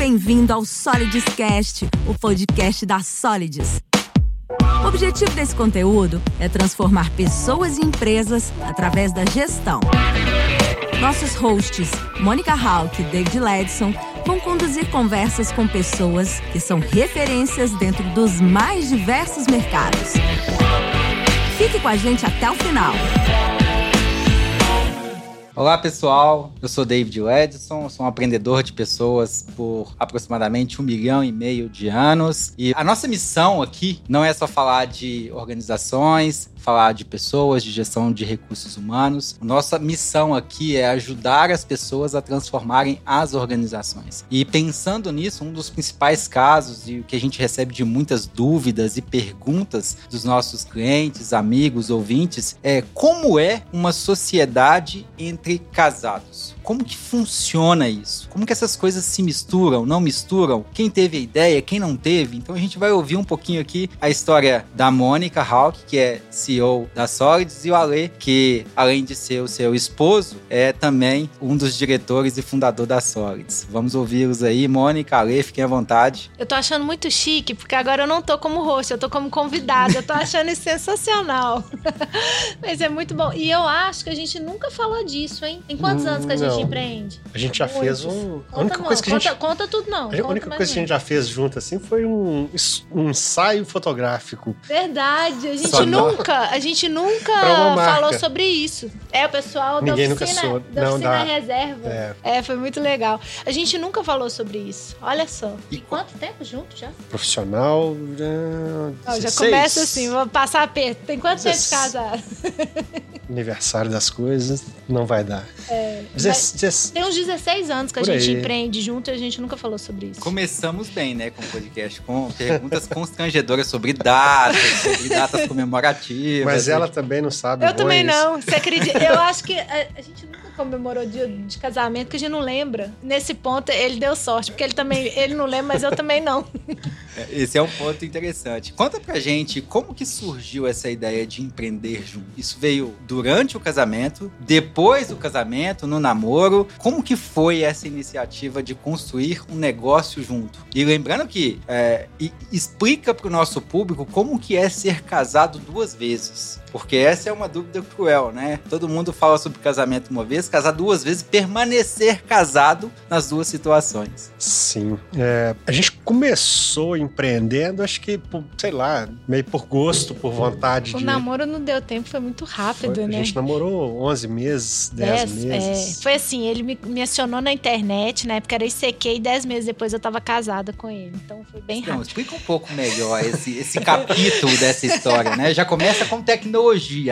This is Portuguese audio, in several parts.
bem-vindo ao Solids Cast, o podcast da Solids. O objetivo desse conteúdo é transformar pessoas e empresas através da gestão. Nossos hosts, Mônica Hawk e David Ledson, vão conduzir conversas com pessoas que são referências dentro dos mais diversos mercados. Fique com a gente até o final. Olá pessoal, eu sou David Edson, sou um aprendedor de pessoas por aproximadamente um milhão e meio de anos. E a nossa missão aqui não é só falar de organizações, falar de pessoas, de gestão de recursos humanos. Nossa missão aqui é ajudar as pessoas a transformarem as organizações. E pensando nisso, um dos principais casos e o que a gente recebe de muitas dúvidas e perguntas dos nossos clientes, amigos, ouvintes é como é uma sociedade entre casados? Como que funciona isso? Como que essas coisas se misturam, não misturam? Quem teve a ideia, quem não teve? Então a gente vai ouvir um pouquinho aqui a história da Mônica Hawk, que é CEO da Solids, e o Ale, que além de ser o seu esposo, é também um dos diretores e fundador da Solids. Vamos ouvi-los aí. Mônica, Ale, fiquem à vontade. Eu tô achando muito chique, porque agora eu não tô como host, eu tô como convidada. Eu tô achando isso sensacional. Mas é muito bom. E eu acho que a gente nunca falou disso, hein? Tem quantos anos que a gente Não. empreende? A gente já Muitos. fez um. A Conta, única não, coisa que a gente. conta, conta tudo não. A única coisa que a gente já fez junto assim foi um, um ensaio fotográfico. Verdade, a gente Só não. nunca, a gente nunca falou sobre isso. É, o pessoal Ninguém da nunca oficina, soube. da Não, oficina dá. reserva. É, É, foi muito legal. A gente nunca falou sobre isso. Olha só. E E quanto tempo junto já? profissional. já- Ó, já 16. começa assim, vou passar aperto. Tem quanto tempo de 16. casado? Aniversário das coisas, não vai dar. É, dezesse- Tem uns 16 anos que a gente aí. empreende junto e a gente nunca falou sobre isso. Começamos bem, né, com o podcast, com perguntas constrangedoras sobre datas, sobre datas comemorativas. Mas ela também não sabe. Eu também Goiás. não, você acredita? Eu acho que a, a gente nunca comemorou dia de casamento, que a gente não lembra. Nesse ponto, ele deu sorte, porque ele também, ele não lembra, mas eu também não. Esse é um ponto interessante. Conta pra gente como que surgiu essa ideia de empreender junto. Isso veio durante o casamento, depois do casamento, no namoro. Como que foi essa iniciativa de construir um negócio junto? E lembrando que é, explica pro nosso público como que é ser casado duas vezes. Porque essa é uma dúvida cruel, né? Todo mundo fala sobre casamento uma vez, casar duas vezes, permanecer casado nas duas situações. Sim. É, a gente começou empreendendo, acho que, por, sei lá, meio por gosto, por vontade O de. namoro não deu tempo, foi muito rápido, Foi- né? A gente namorou 11 meses, 10 Dez, meses. é. Foi assim, ele me, me acionou na internet, na época era ICQ, e 10 meses depois eu tava casada com ele. Então foi bem Então, rápido. explica um pouco melhor esse, esse capítulo dessa história, né? Já começa com tecnologia,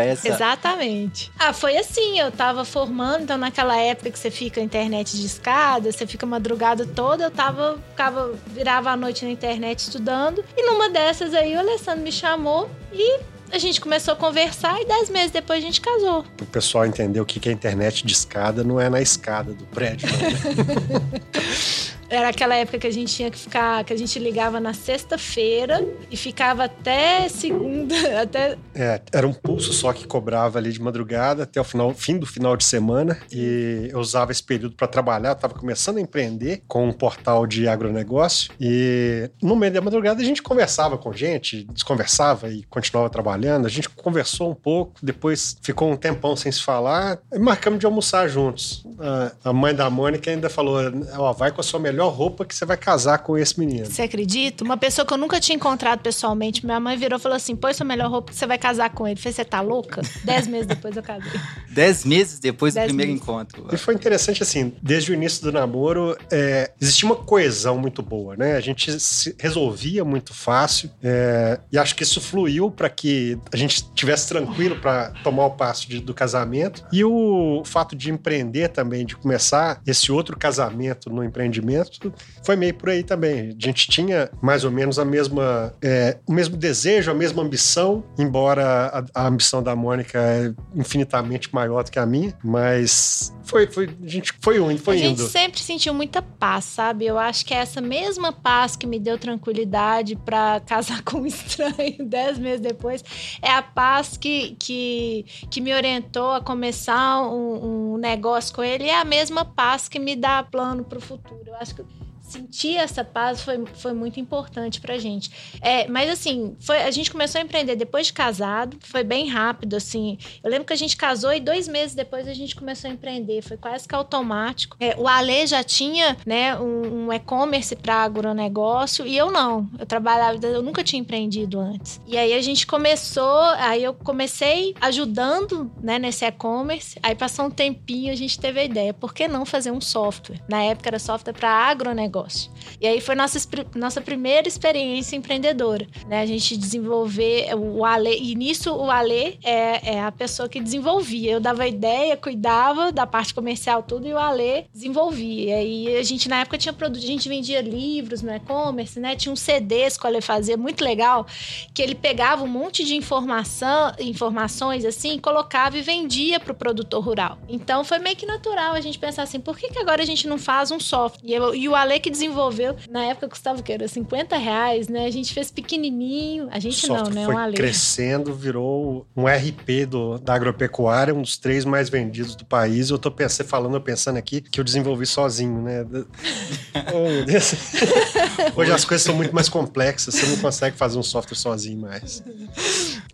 essa. Exatamente. Ah, foi assim, eu tava formando, então naquela época que você fica internet de escada, você fica a madrugada toda, eu tava, ficava, virava a noite na internet estudando, e numa dessas aí o Alessandro me chamou e a gente começou a conversar e dez meses depois a gente casou. O pessoal entender o que que é internet de escada, não é na escada do prédio. não. Era aquela época que a gente tinha que ficar, que a gente ligava na sexta-feira e ficava até segunda, até É, era um pulso só que cobrava ali de madrugada até o final, fim do final de semana. E eu usava esse período para trabalhar. Estava começando a empreender com um portal de agronegócio. E no meio da madrugada a gente conversava com gente, desconversava e continuava trabalhando. A gente conversou um pouco, depois ficou um tempão sem se falar e marcamos de almoçar juntos. A, a mãe da Mônica ainda falou: Ó, vai com a sua melhor roupa que você vai casar com esse menino. Você acredita? Uma pessoa que eu nunca tinha encontrado pessoalmente, minha mãe virou e falou assim: põe sua melhor roupa que você vai casar com ele. Eu falei, você tá louca? Dez meses depois eu casei. Dez meses depois do Dez primeiro meses. encontro. E foi interessante, assim, desde o início do namoro, é, existia uma coesão muito boa, né? A gente se resolvia muito fácil é, e acho que isso fluiu para que a gente estivesse tranquilo para tomar o passo de- do casamento. E o fato de empreender também, de começar esse outro casamento no empreendimento, foi meio por aí também. A gente tinha mais ou menos a mesma, é, o mesmo desejo, a mesma ambição, embora a, a ambição da Mônica é infinitamente maior do que a minha, mas foi, foi, a gente foi indo, foi a gente indo. sempre sentiu muita paz, sabe? Eu acho que é essa mesma paz que me deu tranquilidade pra casar com um estranho dez meses depois é a paz que, que, que me orientou a começar um, um negócio com ele. E é a mesma paz que me dá plano pro futuro. Eu acho que sentir essa paz foi, foi muito importante pra gente. É, mas assim, foi, a gente começou a empreender depois de casado, foi bem rápido, assim. Eu lembro que a gente casou e dois meses depois a gente começou a empreender, foi quase que automático. É, o Ale já tinha, né, um, um e-commerce para agronegócio e eu não. Eu trabalhava, eu nunca tinha empreendido antes. E aí a gente começou, aí eu comecei ajudando, né, nesse e-commerce. Aí passou um tempinho, a gente teve a ideia, por que não fazer um software? Na época era software para agronegócio. E aí foi nossa, nossa primeira experiência empreendedora, né? A gente desenvolver o Ale, e nisso o Ale é, é a pessoa que desenvolvia. Eu dava ideia, cuidava da parte comercial, tudo, e o Ale desenvolvia. E a gente, na época, tinha produto, a gente vendia livros no e-commerce, né? Tinha uns CDs que o Ale fazia, muito legal, que ele pegava um monte de informação, informações assim, colocava e vendia para o produtor rural. Então foi meio que natural a gente pensar assim, por que, que agora a gente não faz um software? E, eu, e o Ale que desenvolveu, na época custava o quê? Era 50 reais, né? A gente fez pequenininho, a gente não, né? Foi um crescendo, virou um RP do, da agropecuária, um dos três mais vendidos do país. Eu tô pensando, falando, pensando aqui que eu desenvolvi sozinho, né? oh, meu Deus. Hoje as coisas são muito mais complexas, você não consegue fazer um software sozinho mais.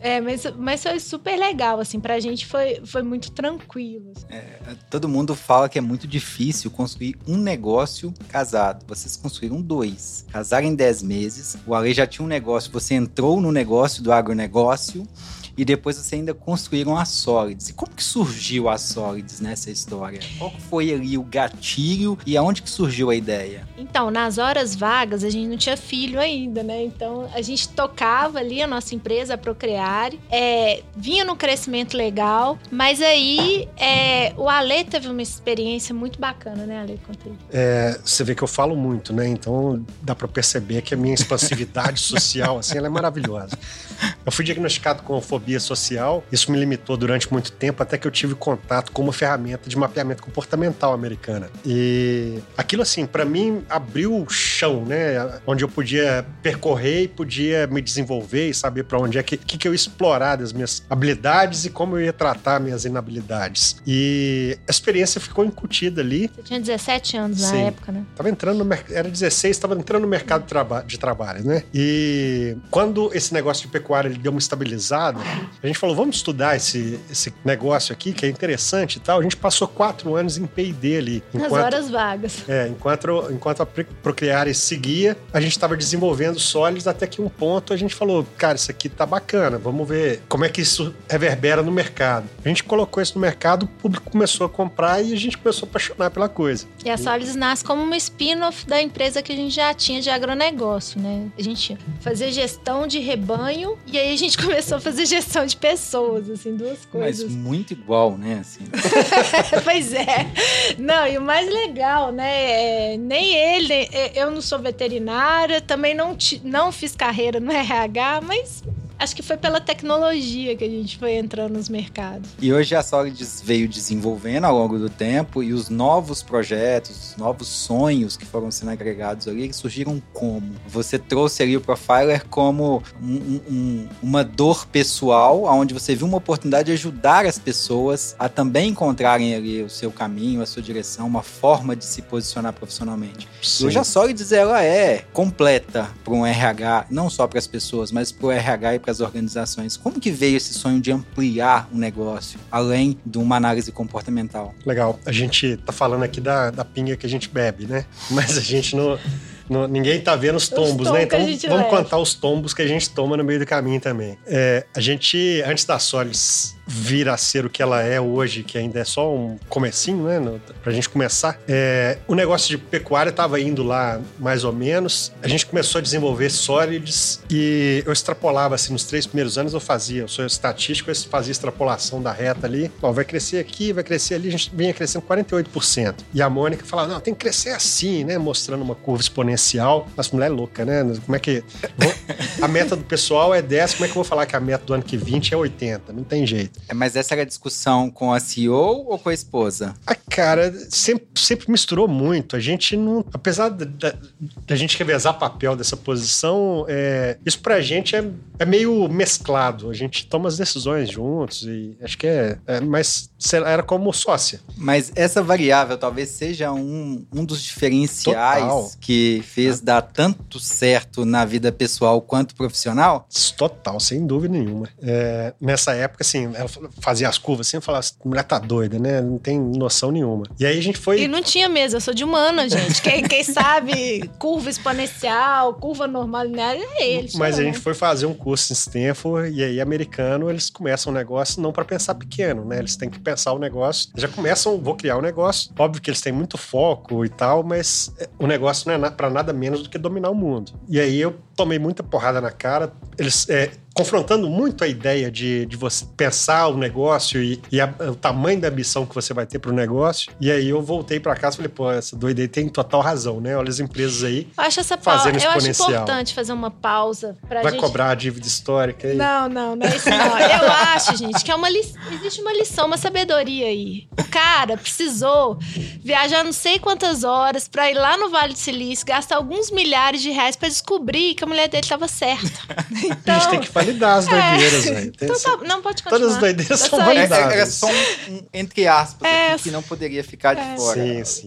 É, mas, mas foi super legal, assim, pra gente foi, foi muito tranquilo. Assim. É, todo mundo fala que é muito difícil construir um negócio casado. Vocês construíram dois. Casaram em 10 meses, o Ale já tinha um negócio, você entrou no negócio do agronegócio e depois você ainda construíram a Solids. E como que surgiu a Solids nessa história? Qual foi ali o gatilho e aonde que surgiu a ideia? Então, nas horas vagas, a gente não tinha filho ainda, né? Então, a gente tocava ali a nossa empresa, a Procreare, é, vinha no crescimento legal, mas aí é, o Ale teve uma experiência muito bacana, né, Ale? É, você vê que eu falo muito, né? Então, dá para perceber que a minha expansividade social, assim, ela é maravilhosa. Eu fui diagnosticado com fobia social. Isso me limitou durante muito tempo, até que eu tive contato com uma ferramenta de mapeamento comportamental americana. E aquilo, assim, para mim, abriu o chão, né? Onde eu podia percorrer e podia me desenvolver e saber para onde é que, que, que eu ia explorar das minhas habilidades e como eu ia tratar minhas inabilidades. E a experiência ficou incutida ali. Você tinha 17 anos na Sim. época, né? Tava entrando no era 16, estava entrando no mercado de trabalho, né? E quando esse negócio de pecuária ele deu uma estabilizada, a gente falou, vamos estudar esse, esse negócio aqui, que é interessante e tal. A gente passou quatro anos em P&D ali. Nas horas vagas. É, enquanto, enquanto a Procreare seguia, a gente estava desenvolvendo sólidos até que um ponto a gente falou, cara, isso aqui tá bacana, vamos ver como é que isso reverbera no mercado. A gente colocou isso no mercado, o público começou a comprar e a gente começou a apaixonar pela coisa. E a Solids nasce como uma spin-off da empresa que a gente já tinha de agronegócio, né? A gente fazia gestão de rebanho e aí a gente começou a fazer gestão de pessoas, assim, duas coisas. Mas muito igual, né? Assim. pois é. Não, e o mais legal, né? É, nem ele, eu não sou veterinária, também não, não fiz carreira no RH, mas Acho que foi pela tecnologia que a gente foi entrando nos mercados. E hoje a Solids veio desenvolvendo ao longo do tempo e os novos projetos, os novos sonhos que foram sendo agregados ali, surgiram como? Você trouxe ali o Profiler como um, um, uma dor pessoal, onde você viu uma oportunidade de ajudar as pessoas a também encontrarem ali o seu caminho, a sua direção, uma forma de se posicionar profissionalmente. Sim. E hoje a Solids ela é completa para um RH, não só para as pessoas, mas para o RH e para as organizações. Como que veio esse sonho de ampliar o negócio, além de uma análise comportamental? Legal. A gente tá falando aqui da, da pinga que a gente bebe, né? Mas a gente não... No, ninguém tá vendo os tombos, os né? Então vamos leva. contar os tombos que a gente toma no meio do caminho também. É, a gente, antes da Solis vir a ser o que ela é hoje, que ainda é só um comecinho, né? No, pra gente começar. É, o negócio de pecuária estava indo lá mais ou menos. A gente começou a desenvolver sólides e eu extrapolava assim, nos três primeiros anos eu fazia, eu sou estatístico, eu fazia extrapolação da reta ali. Ó, vai crescer aqui, vai crescer ali, a gente vinha crescendo 48%. E a Mônica falava, não, tem que crescer assim, né? Mostrando uma curva exponencial. Mas mulher é louca, né? Como é que. A meta do pessoal é 10, como é que eu vou falar que a meta do ano que 20 é 80? Não tem jeito. É, mas essa era a discussão com a CEO ou com a esposa? A cara sempre, sempre misturou muito. A gente não. Apesar da, da gente revezar papel dessa posição, é, isso pra gente é, é meio mesclado. A gente toma as decisões juntos e acho que é. é mas era como sócia. Mas essa variável talvez seja um, um dos diferenciais Total. que fez dar tanto certo na vida pessoal quanto profissional? Total, sem dúvida nenhuma. É, nessa época, assim, ela fazia as curvas assim, eu falava, mulher tá doida, né? Não tem noção nenhuma. E aí a gente foi. E não tinha mesmo, eu sou de humana, gente. quem, quem sabe curva exponencial, curva normal linear, é eles. Mas a gente foi fazer um curso em Stanford e aí, americano, eles começam o um negócio não para pensar pequeno, né? Eles têm que pensar o negócio. Já começam, vou criar o um negócio. Óbvio que eles têm muito foco e tal, mas é, o negócio não é para nada menos do que dominar o mundo. E aí eu tomei muita porrada na cara. Eles é, confrontando muito a ideia de, de você pensar o negócio e, e a, o tamanho da ambição que você vai ter para o negócio. E aí eu voltei para casa e falei, pô, essa doida aí tem total razão, né? Olha as empresas aí eu acho essa fazendo pausa, Eu acho importante fazer uma pausa para Vai gente... cobrar a dívida histórica aí? Não, não, não é isso não. Eu acho, gente, que é uma li... existe uma lição, uma sabedoria aí. O cara precisou viajar não sei quantas horas para ir lá no Vale do Silício, gastar alguns milhares de reais para descobrir que a mulher dele estava certa. Então, a gente tem que validar as doideiras, é. Então, tá, não pode continuar. Todas as doideiras são validadas. É, é só um, entre aspas, é, que não poderia ficar de é. fora. Sim, sim.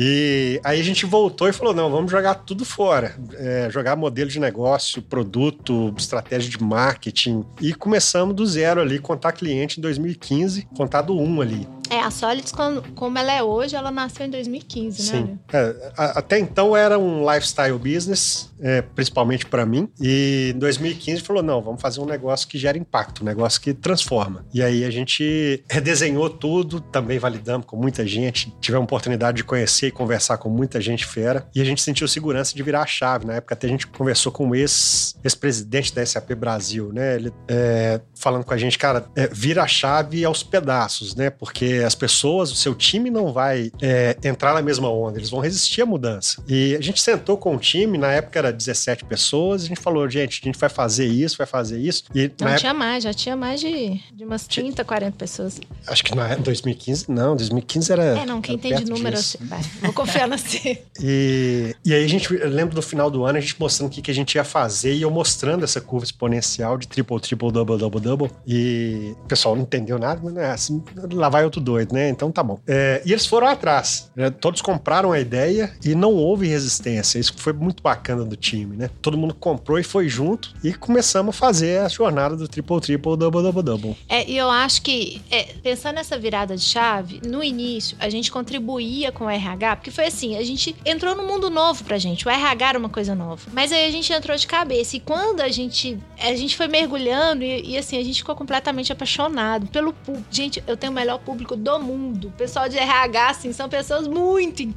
E aí a gente voltou e falou: não, vamos jogar tudo fora. É, jogar modelo de negócio, produto, estratégia de marketing. E começamos do zero ali, contar cliente em 2015, contar do um ali. É, a Solids, como ela é hoje, ela nasceu em 2015, Sim. né? É, até então era um lifestyle business, é, principalmente para mim. E em 2015 falou: não, vamos fazer um negócio que gera impacto, um negócio que transforma. E aí a gente redesenhou tudo, também validamos com muita gente, tivemos a oportunidade de conhecer e conversar com muita gente fera. E a gente sentiu segurança de virar a chave. Na época até a gente conversou com o ex-presidente da SAP Brasil, né? Ele é, falando com a gente, cara, é, vira a chave aos pedaços, né? Porque as pessoas, o seu time não vai é, entrar na mesma onda, eles vão resistir à mudança. E a gente sentou com o time, na época era 17 pessoas, a gente falou, gente, a gente vai fazer isso, vai fazer isso. E não tinha mais, já tinha mais de, de umas 30, 40 pessoas. Acho que na 2015, não, 2015 era. É, não, quem tem de número, vai, vou confiar na você. E, e aí a gente, eu lembro do final do ano, a gente mostrando o que, que a gente ia fazer e eu mostrando essa curva exponencial de triple, triple, double, double, double. E o pessoal não entendeu nada, mas é assim, lá vai outro doido, né? Então tá bom. É, e eles foram atrás. Né? Todos compraram a ideia e não houve resistência. Isso foi muito bacana do time, né? Todo mundo comprou e foi junto e começamos a fazer a jornada do triple triple, double double double. É, e eu acho que, é, pensando nessa virada de chave, no início a gente contribuía com o RH, porque foi assim, a gente entrou no mundo novo pra gente. O RH era uma coisa nova. Mas aí a gente entrou de cabeça. E quando a gente, a gente foi mergulhando e, e assim, a gente ficou completamente apaixonado pelo público. Gente, eu tenho o melhor público do mundo. O pessoal de RH, assim, são pessoas muito in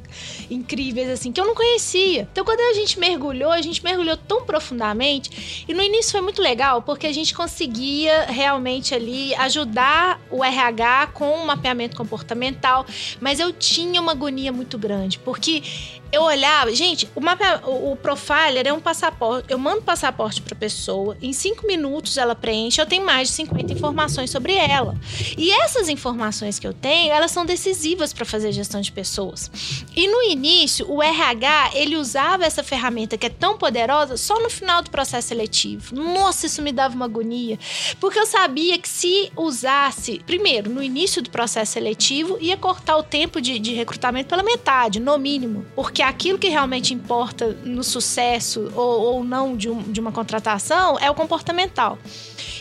incríveis, assim, que eu não conhecia. Então, quando a gente mergulhou, a gente mergulhou tão profundamente. E no início foi muito legal, porque a gente conseguia realmente ali ajudar o RH com um mapeamento comportamental. Mas eu tinha uma agonia muito grande, porque eu olhava, gente, o, mapa, o, profiler é um passaporte. Eu mando passaporte para pessoa, em cinco minutos ela preenche, eu tenho mais de 50 informações sobre ela. E essas informações que eu tenho, elas são decisivas para fazer gestão de pessoas. E no início, o RH, ele usava essa ferramenta que é tão poderosa só no final do processo seletivo. Nossa, isso me dava uma agonia, porque eu sabia que se usasse, primeiro, no início do processo seletivo, ia cortar o tempo de, de recrutamento pela metade, no mínimo, porque que aquilo que realmente importa no sucesso ou, ou não de, um, de uma contratação é o comportamental.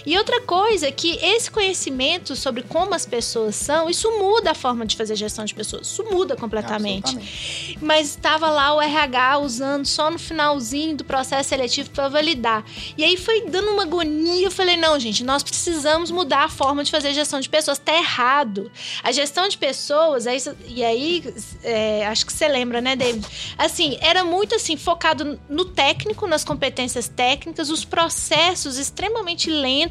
E outra coisa é que esse conhecimento sobre como as pessoas são, isso muda a forma de fazer gestão de pessoas. Isso muda completamente. Mas estava lá o RH usando só no finalzinho do processo seletivo para validar. E aí foi dando uma agonia. Eu falei: não, gente, nós precisamos mudar a forma de fazer gestão de pessoas. Tá errado. A gestão de pessoas, é isso, e aí é, acho que você lembra, né, David? Assim, era muito assim, focado no técnico, nas competências técnicas, os processos extremamente lentos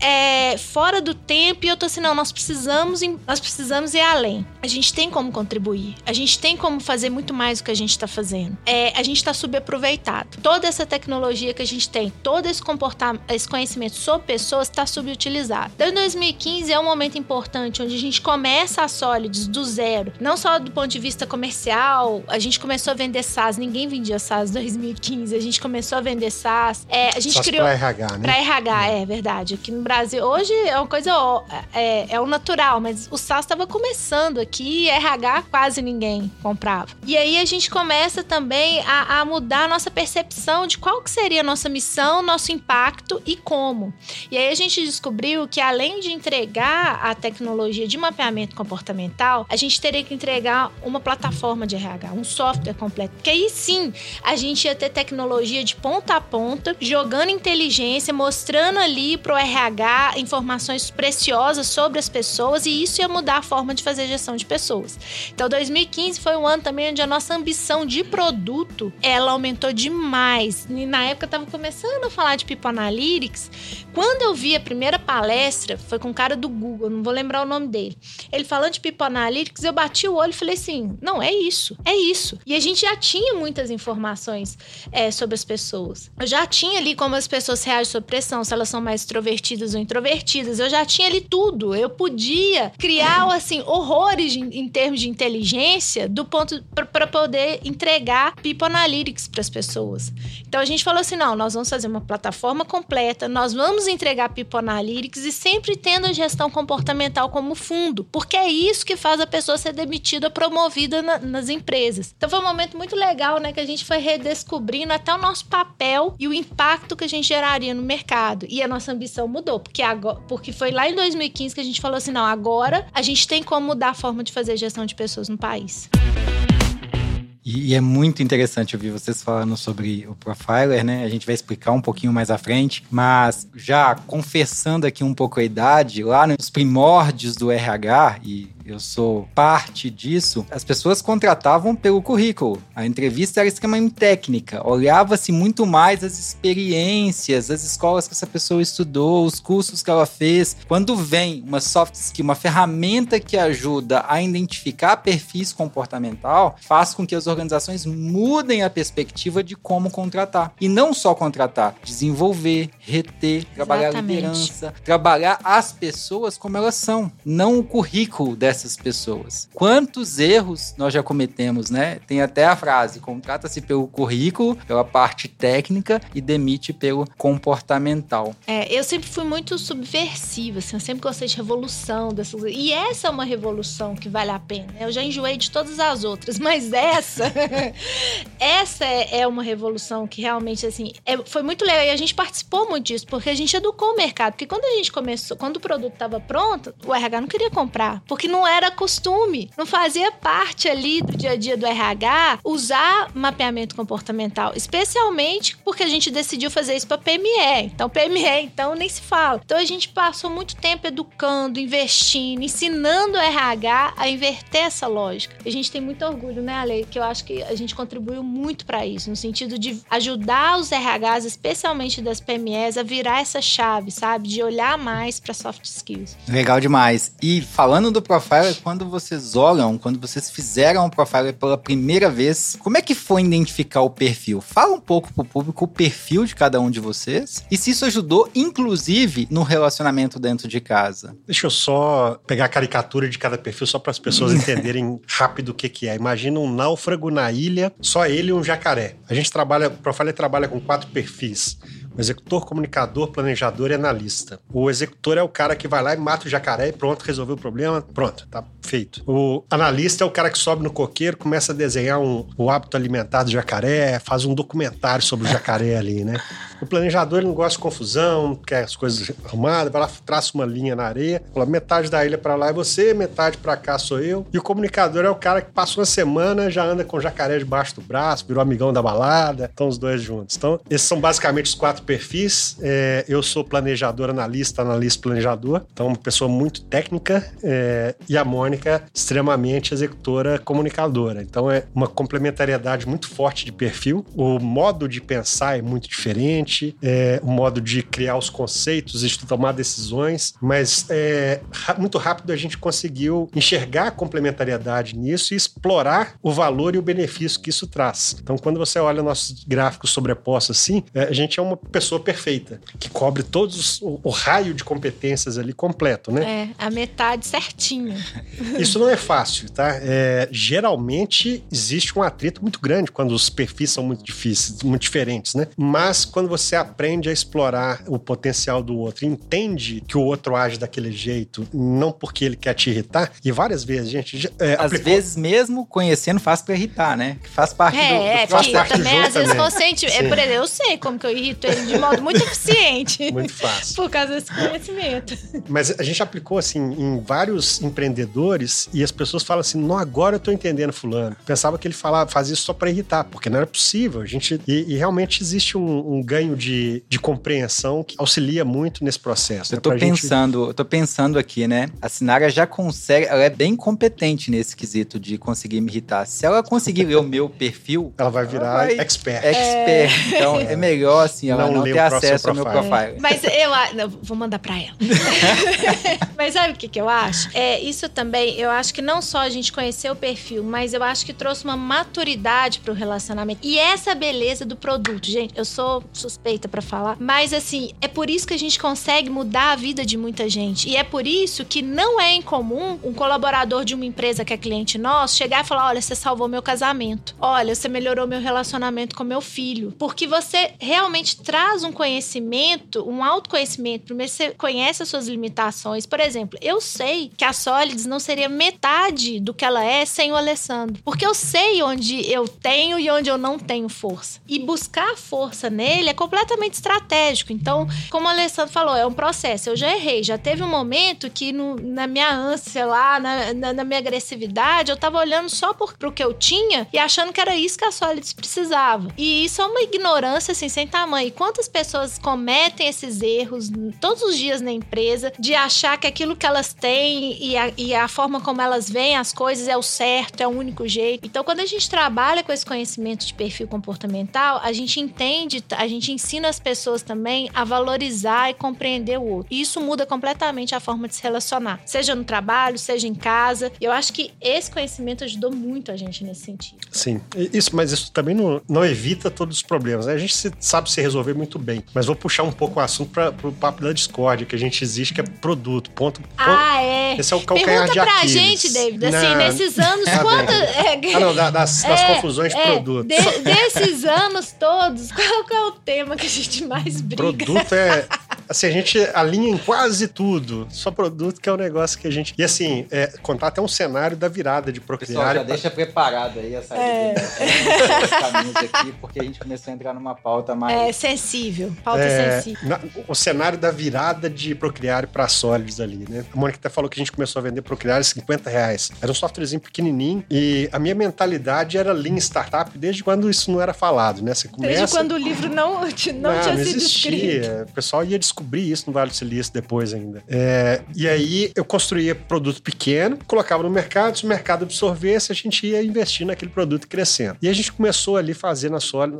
é, fora do tempo, e eu tô assim, não, nós precisamos, nós precisamos ir além. A gente tem como contribuir, a gente tem como fazer muito mais do que a gente está fazendo. É, a gente está subaproveitado. Toda essa tecnologia que a gente tem, todo esse comportamento, esse conhecimento sobre pessoas está subutilizado. Então, 2015 é um momento importante onde a gente começa a Solids do zero, não só do ponto de vista comercial, a gente começou a vender SaaS, ninguém vendia SaaS em 2015, a gente começou a vender SaaS. É, a gente SaaS criou. Para RH, né? Para RH, é verdade. Aqui no Brasil, hoje é uma coisa, é, é o natural, mas o SaaS estava começando aqui e RH quase ninguém comprava. E aí a gente começa também a, a mudar a nossa percepção de qual que seria a nossa missão, nosso impacto e como. E aí a gente descobriu que além de entregar a tecnologia de mapeamento comportamental, a gente teria que entregar uma plataforma de RH, um software completo. Porque aí sim a gente ia ter tecnologia de ponta a ponta, jogando inteligência, mostrando ali para o RH informações preciosas sobre as pessoas e isso ia mudar a forma de fazer gestão de pessoas. Então 2015 foi um ano também onde a nossa ambição de produto ela aumentou demais. E na época eu tava começando a falar de People Analytics. Quando eu vi a primeira palestra, foi com um cara do Google, não vou lembrar o nome dele. Ele falando de People Analytics, eu bati o olho e falei assim: não, é isso, é isso. E a gente já tinha muitas informações é, sobre as pessoas. Eu já tinha ali como as pessoas reagem sob pressão, se elas são mais extrovertidas ou introvertidas. Eu já tinha ali tudo. Eu podia criar, assim, horrores de, em termos de inteligência do ponto para poder entregar People Analytics para as pessoas. Então a gente falou assim: não, nós vamos fazer uma plataforma completa, nós vamos entregar People Analytics e sempre tendo a gestão comportamental como fundo, porque é isso que faz a pessoa ser demitida, promovida na, nas empresas. Então foi um momento muito legal, né, que a gente foi redescobrindo até o nosso papel e o impacto que a gente geraria no mercado. E a nossa ambição mudou, porque agora, porque foi lá em 2015 que a gente falou assim, não, agora a gente tem como mudar a forma de fazer gestão de pessoas no país. E, e, é muito interessante ouvir vocês falando sobre o Profiler, né? A gente vai explicar um pouquinho mais à frente, mas já confessando aqui um pouco a idade, lá nos primórdios do RH, e eu sou parte disso, as pessoas contratavam pelo currículo. A entrevista era extremamente técnica, olhava-se muito mais as experiências, as escolas que essa pessoa estudou, os cursos que ela fez. Quando vem uma soft skill, uma ferramenta que ajuda a identificar perfis comportamental, faz com que as organizações mudem a perspectiva de como contratar. E não só contratar, desenvolver, reter, trabalhar Exatamente. a liderança, trabalhar as pessoas como elas são, não o currículo dessa dessas pessoas. Quantos erros nós já cometemos, né? Tem até a frase: contrata-se pelo currículo, pela parte técnica e demite pelo comportamental. É, eu sempre fui muito subversiva, assim, eu sempre gostei de revolução dessas. E essa é uma revolução que vale a pena. Eu já enjoei de todas as outras, mas essa, essa é, é, uma revolução que realmente assim é, foi muito legal e a gente participou muito disso porque a gente educou o mercado. Porque quando a gente começou, quando o produto estava pronto, o RH não queria comprar, porque não era costume, não fazia parte ali do dia a dia do RH usar mapeamento comportamental, especialmente porque a gente decidiu fazer isso para PME. Então, PME, então nem se fala. Então, a gente passou muito tempo educando, investindo, ensinando o RH a inverter essa lógica. A gente tem muito orgulho, né, Ale, que eu acho que a gente contribuiu muito para isso, no sentido de ajudar os RHs, especialmente das PMEs, a virar essa chave, sabe? De olhar mais para soft skills. Legal demais. E falando do Profiler, quando vocês olham, quando vocês fizeram o Profiler pela primeira vez, como é que foi identificar o perfil? Fala um pouco pro público o perfil de cada um de vocês e se isso ajudou, inclusive, no relacionamento dentro de casa. Deixa eu só pegar a caricatura de cada perfil só para as pessoas entenderem rápido o que, que é. Imagina um náufrago na ilha, só ele e um jacaré. A gente trabalha, o Profiler trabalha com quatro perfis executor, comunicador, planejador e analista. O executor é o cara que vai lá e mata o jacaré e pronto, resolveu o problema, pronto, tá feito. O analista é o cara que sobe no coqueiro, começa a desenhar um, o hábito alimentar do jacaré, faz um documentário sobre o jacaré ali, né? O planejador não gosta de confusão, quer as coisas arrumadas, vai lá, traça uma linha na areia, fala, metade da ilha para lá é você, metade para cá sou eu. E o comunicador é o cara que passou uma semana, já anda com o jacaré debaixo do braço, virou amigão da balada, estão os dois juntos. Então, esses são basicamente os quatro perfis. É, eu sou planejador, analista, analista, planejador. Então, uma pessoa muito técnica. É, e a Mônica, extremamente executora, comunicadora. Então, é uma complementariedade muito forte de perfil. O modo de pensar é muito diferente é, o modo de criar os conceitos, de tomar decisões, mas é, muito rápido a gente conseguiu enxergar a complementariedade nisso e explorar o valor e o benefício que isso traz. Então, quando você olha nossos gráficos sobrepostos assim, é, a gente é uma pessoa perfeita, que cobre todos os, o, o, raio de competências ali completo, né? É, a metade certinho. Isso não é fácil, tá? É, geralmente existe um atrito muito grande quando os perfis são muito difíceis, muito diferentes, né? Mas quando você aprende a explorar o potencial do outro, entende que o outro age daquele jeito, não porque ele quer te irritar, e várias vezes, gente. É, Às aplicou... vezes, mesmo conhecendo, faz pra irritar, né? Que faz parte é, do, do É, porque também, às vezes, consciente. É, por exemplo, eu sei como que eu irrito ele de modo muito eficiente. Muito fácil. por causa desse conhecimento. Mas a gente aplicou, assim, em vários empreendedores e as pessoas falam assim: não, agora eu tô entendendo Fulano. Pensava que ele falava, fazia isso só pra irritar, porque não era possível. A gente. E, e realmente existe um, um ganho de, de compreensão que auxilia muito nesse processo. Eu né, tô pensando, gente... eu tô pensando aqui, né? A Sinara já consegue, ela é bem competente nesse quesito de conseguir me irritar. Se ela conseguir ler o meu perfil, ela vai virar ela vai... expert. Expert. É... Então é melhor assim, ela não, não ter acesso ao meu profile. Mas eu não, vou mandar para ela. mas sabe o que, que eu acho? É isso também. Eu acho que não só a gente conhecer o perfil, mas eu acho que trouxe uma maturidade pro relacionamento. E essa beleza do produto, gente. Eu sou suspeita para falar, mas assim é por isso que a gente consegue mudar a vida de muita gente. E é por isso que não é incomum um colaborador de uma empresa que é cliente nosso chegar e falar: olha, você salvou meu casamento. Olha, você melhorou meu relacionamento com meu filho. Porque você realmente traz um conhecimento, um autoconhecimento. Primeiro, você conhece as suas limitações. Por exemplo, eu sei que a Solids não seria metade do que ela é sem o Alessandro. Porque eu sei onde eu tenho e onde eu não tenho força. E buscar força nele é completamente estratégico. Então, como o Alessandro falou, é um processo. Eu já errei. Já teve um momento que no, na minha ânsia lá, na, na, na, minha agressividade, eu tava olhando só por, pro que eu tinha e achando que era isso que a Solids precisava. E isso é uma ignorância, assim, sem tamanho. E quantas pessoas cometem esses erros todos os dias na empresa de achar que aquilo que elas têm e a, e a forma como elas veem as coisas é o certo, é o único jeito. Então, quando a gente trabalha com esse conhecimento de perfil comportamental, a gente entende, a gente ensina as pessoas também a valorizar e compreender o outro. E isso muda completamente a forma de se relacionar, seja no trabalho, seja em casa. Eu acho que esse conhecimento ajudou muito a gente nesse sentido. Sim, isso, mas isso também não, não evita todos os problemas. Né? A gente sabe se resolver muito bem. Mas vou puxar um pouco o assunto para o papo da discórdia, que a gente existe, que é produto. Ponto. Ah, é. Esse é o calcanhar Pergunta de pra Aquiles. gente, David, assim, não, nesses anos, tá. É, ah, não, das, das é, confusões de é, produto. De, desses anos todos, qual que é o tema que a gente mais briga? Produto é... Assim, a gente alinha em quase tudo. Só produto que é o um negócio que a gente. E assim, é, contar até um cenário da virada de procriar. Pessoal, já pra... deixa preparado aí essa é. caminhos aqui, porque a gente começou a entrar numa pauta mais. É sensível. Pauta é, sensível. Na, o cenário da virada de procriar para sólidos ali, né? A Mônica até falou que a gente começou a vender procriar 50 reais. Era um softwarezinho pequenininho e a minha mentalidade era Lean Startup desde quando isso não era falado, né? Você começa... Desde quando o livro não, não, não tinha não sido existia. escrito. O pessoal ia descobrir isso no Vale do Silício depois ainda. É, e aí eu construía produto pequeno, colocava no mercado, se o mercado absorvesse, a gente ia investir naquele produto crescendo. E a gente começou ali fazendo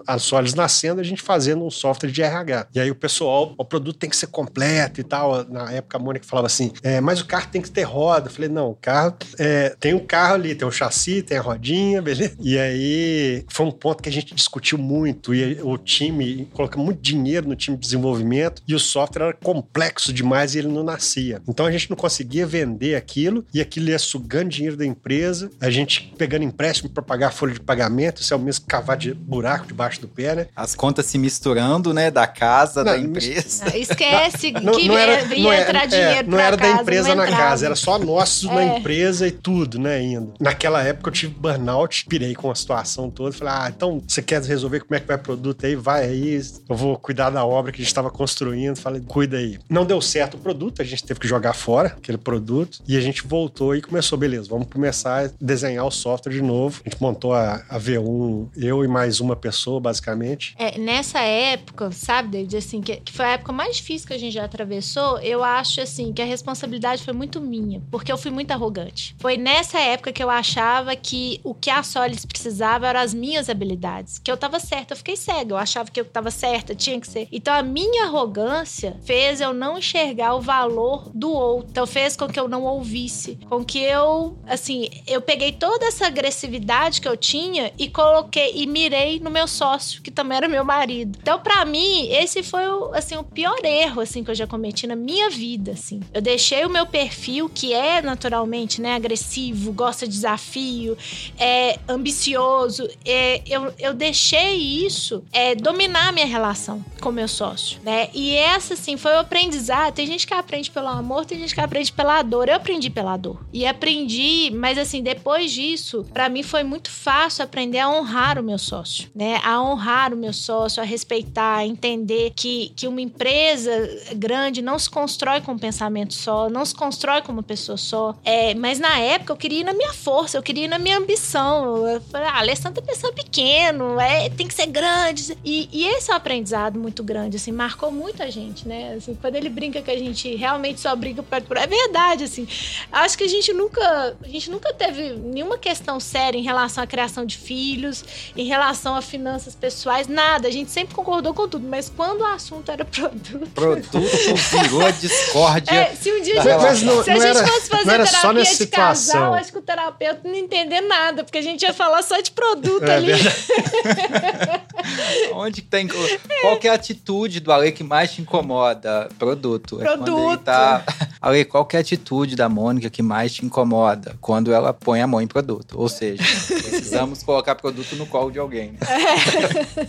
a Solis nascendo, a gente fazendo um software de RH. E aí o pessoal, o produto tem que ser completo e tal. Na época a Mônica falava assim, é, mas o carro tem que ter roda. Eu falei, não, o carro é, tem um carro ali, tem o um chassi, tem a rodinha, beleza? E aí foi um ponto que a gente discutiu muito e o time coloca muito dinheiro no time de desenvolvimento e o software era complexo demais e ele não nascia. Então a gente não conseguia vender aquilo e aquilo ia sugando dinheiro da empresa, a gente pegando empréstimo para pagar a folha de pagamento, isso é o mesmo cavar de buraco debaixo do pé, né? As contas se misturando, né? Da casa, não, da empresa. Não, esquece não, que não era, ia não é, entrar dinheiro é, Não era casa, da empresa na casa, era só nosso é. na empresa e tudo, né? Ainda. Naquela época eu tive burnout, pirei com a situação toda, falei, ah, então você quer resolver como é que vai o produto aí? Vai aí, eu vou cuidar da obra que a gente estava construindo. Falei, cuida aí. Não deu certo o produto, a gente teve que jogar fora aquele produto e a gente voltou e começou, beleza, vamos começar a desenhar o software de novo. A gente montou a, a V1, eu e mais uma pessoa, basicamente. É, nessa época, sabe, David, assim, que, que foi a época mais difícil que a gente já atravessou, eu acho, assim, que a responsabilidade foi muito minha, porque eu fui muito arrogante. Foi nessa época que eu achava que o que a Solis precisava eram as minhas habilidades, que eu tava certa, eu fiquei cega, eu achava que eu tava certa, tinha que ser. Então a minha arrogância fez eu não enxergar o valor do outro, então fez com que eu não ouvisse, com que eu, assim, eu peguei toda essa agressividade que eu tinha e coloquei e mirei no meu sócio, que também era meu marido. Então para mim, esse foi o, assim, o pior erro assim que eu já cometi na minha vida, assim. Eu deixei o meu perfil que é naturalmente, né, agressivo, gosta de desafio, é ambicioso, é, eu, eu deixei isso é, dominar a minha relação com meu sócio, né? E essa, assim, foi o aprendizado. Tem gente que aprende pelo amor, tem gente que aprende pela dor. Eu aprendi pela dor. E aprendi, mas assim, depois disso, para mim foi muito fácil aprender a honrar o meu sócio, né? A honrar o meu sócio, a respeitar, a entender que, que uma empresa grande não se constrói com um pensamento só, não se constrói com uma pessoa só. É, mas na época eu queria ir na minha força, eu queria ir na minha ambição. Eu falei, ah, Alessandra é pessoa pequeno, é, tem que ser grande. E, e esse é um aprendizado muito grande, assim, marcou muita gente, né? Assim, quando ele brinca que a gente realmente só briga por. É verdade, assim. Acho que a gente nunca. A gente nunca teve nenhuma questão séria em relação à criação de filhos, em relação a finanças pessoais, nada. A gente sempre concordou com tudo, mas quando o assunto era produto. Produto virou discórdia. É, se um dia a gente, não- se a não gente era- fosse fazer era só terapia nessa de situação. casal, acho que o terapeuta não ia entender nada, porque a gente ia falar só de produto É ali. Onde que tem. Qual que é a atitude do Ale que mais te incomoda? Produto. É Produto. tá... Ale, qual que é a atitude da Mônica que mais te incomoda? Quando ela põe a mão em produto. Ou seja, precisamos colocar produto no colo de alguém.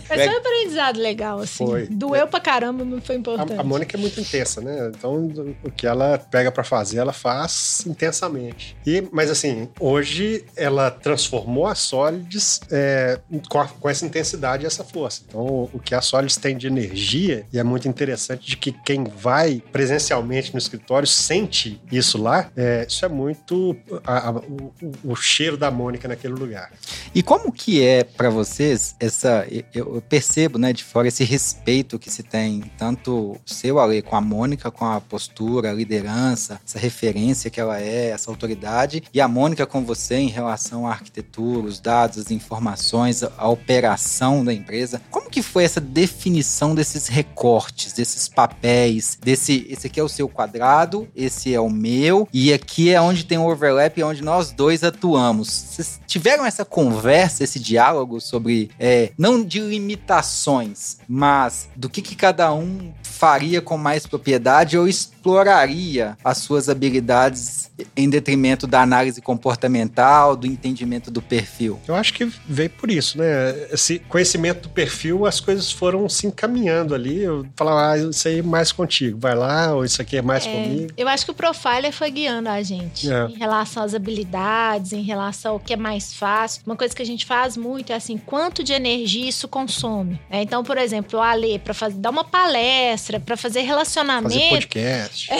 Mas foi um aprendizado legal, assim. Foi. Doeu pra caramba, mas foi importante. A, a Mônica é muito intensa, né? Então, o que ela pega pra fazer, ela faz intensamente. E, mas assim, hoje ela transformou a Solids é, com, a- com essa intensidade e essa força. Então, o, o que a Solids tem de energia, e é muito interessante de que quem vai presencialmente no escritório sente isso lá, é, isso é muito a- a- o, o- cheiro da Mônica naquele lugar. E como que é pra vocês essa eu percebo, né, de fora esse respeito que se tem tanto seu Ale com a Mônica com a postura, a liderança, essa referência que ela é, essa autoridade e a Mônica com você em relação à arquitetura, os dados, as informações, a operação da empresa. Como que foi essa definição desses recortes, desses papéis, desse esse aqui é o seu quadrado, esse é o meu e aqui é onde tem o overlap e onde nós dois atuamos. Vocês tiveram essa conversa, esse diálogo sobre é, não de limitações, mas do que, que cada um faria com mais propriedade ou exploraria as suas habilidades em detrimento da análise comportamental, do entendimento do perfil. Eu acho que veio por isso, né? Esse conhecimento do perfil, as coisas foram se encaminhando ali. Eu falava, ah, isso aí é mais contigo, vai lá, ou isso aqui é mais É, comigo. eu acho que o profiler foi guiando a gente É. em relação às habilidades, em relação ao que é mais fácil. Uma coisa que a gente faz muito é assim, quanto de energia isso consome. né? Então, por exemplo, o Ale, para dar uma palestra, para fazer Fazer relacionamento, podcast.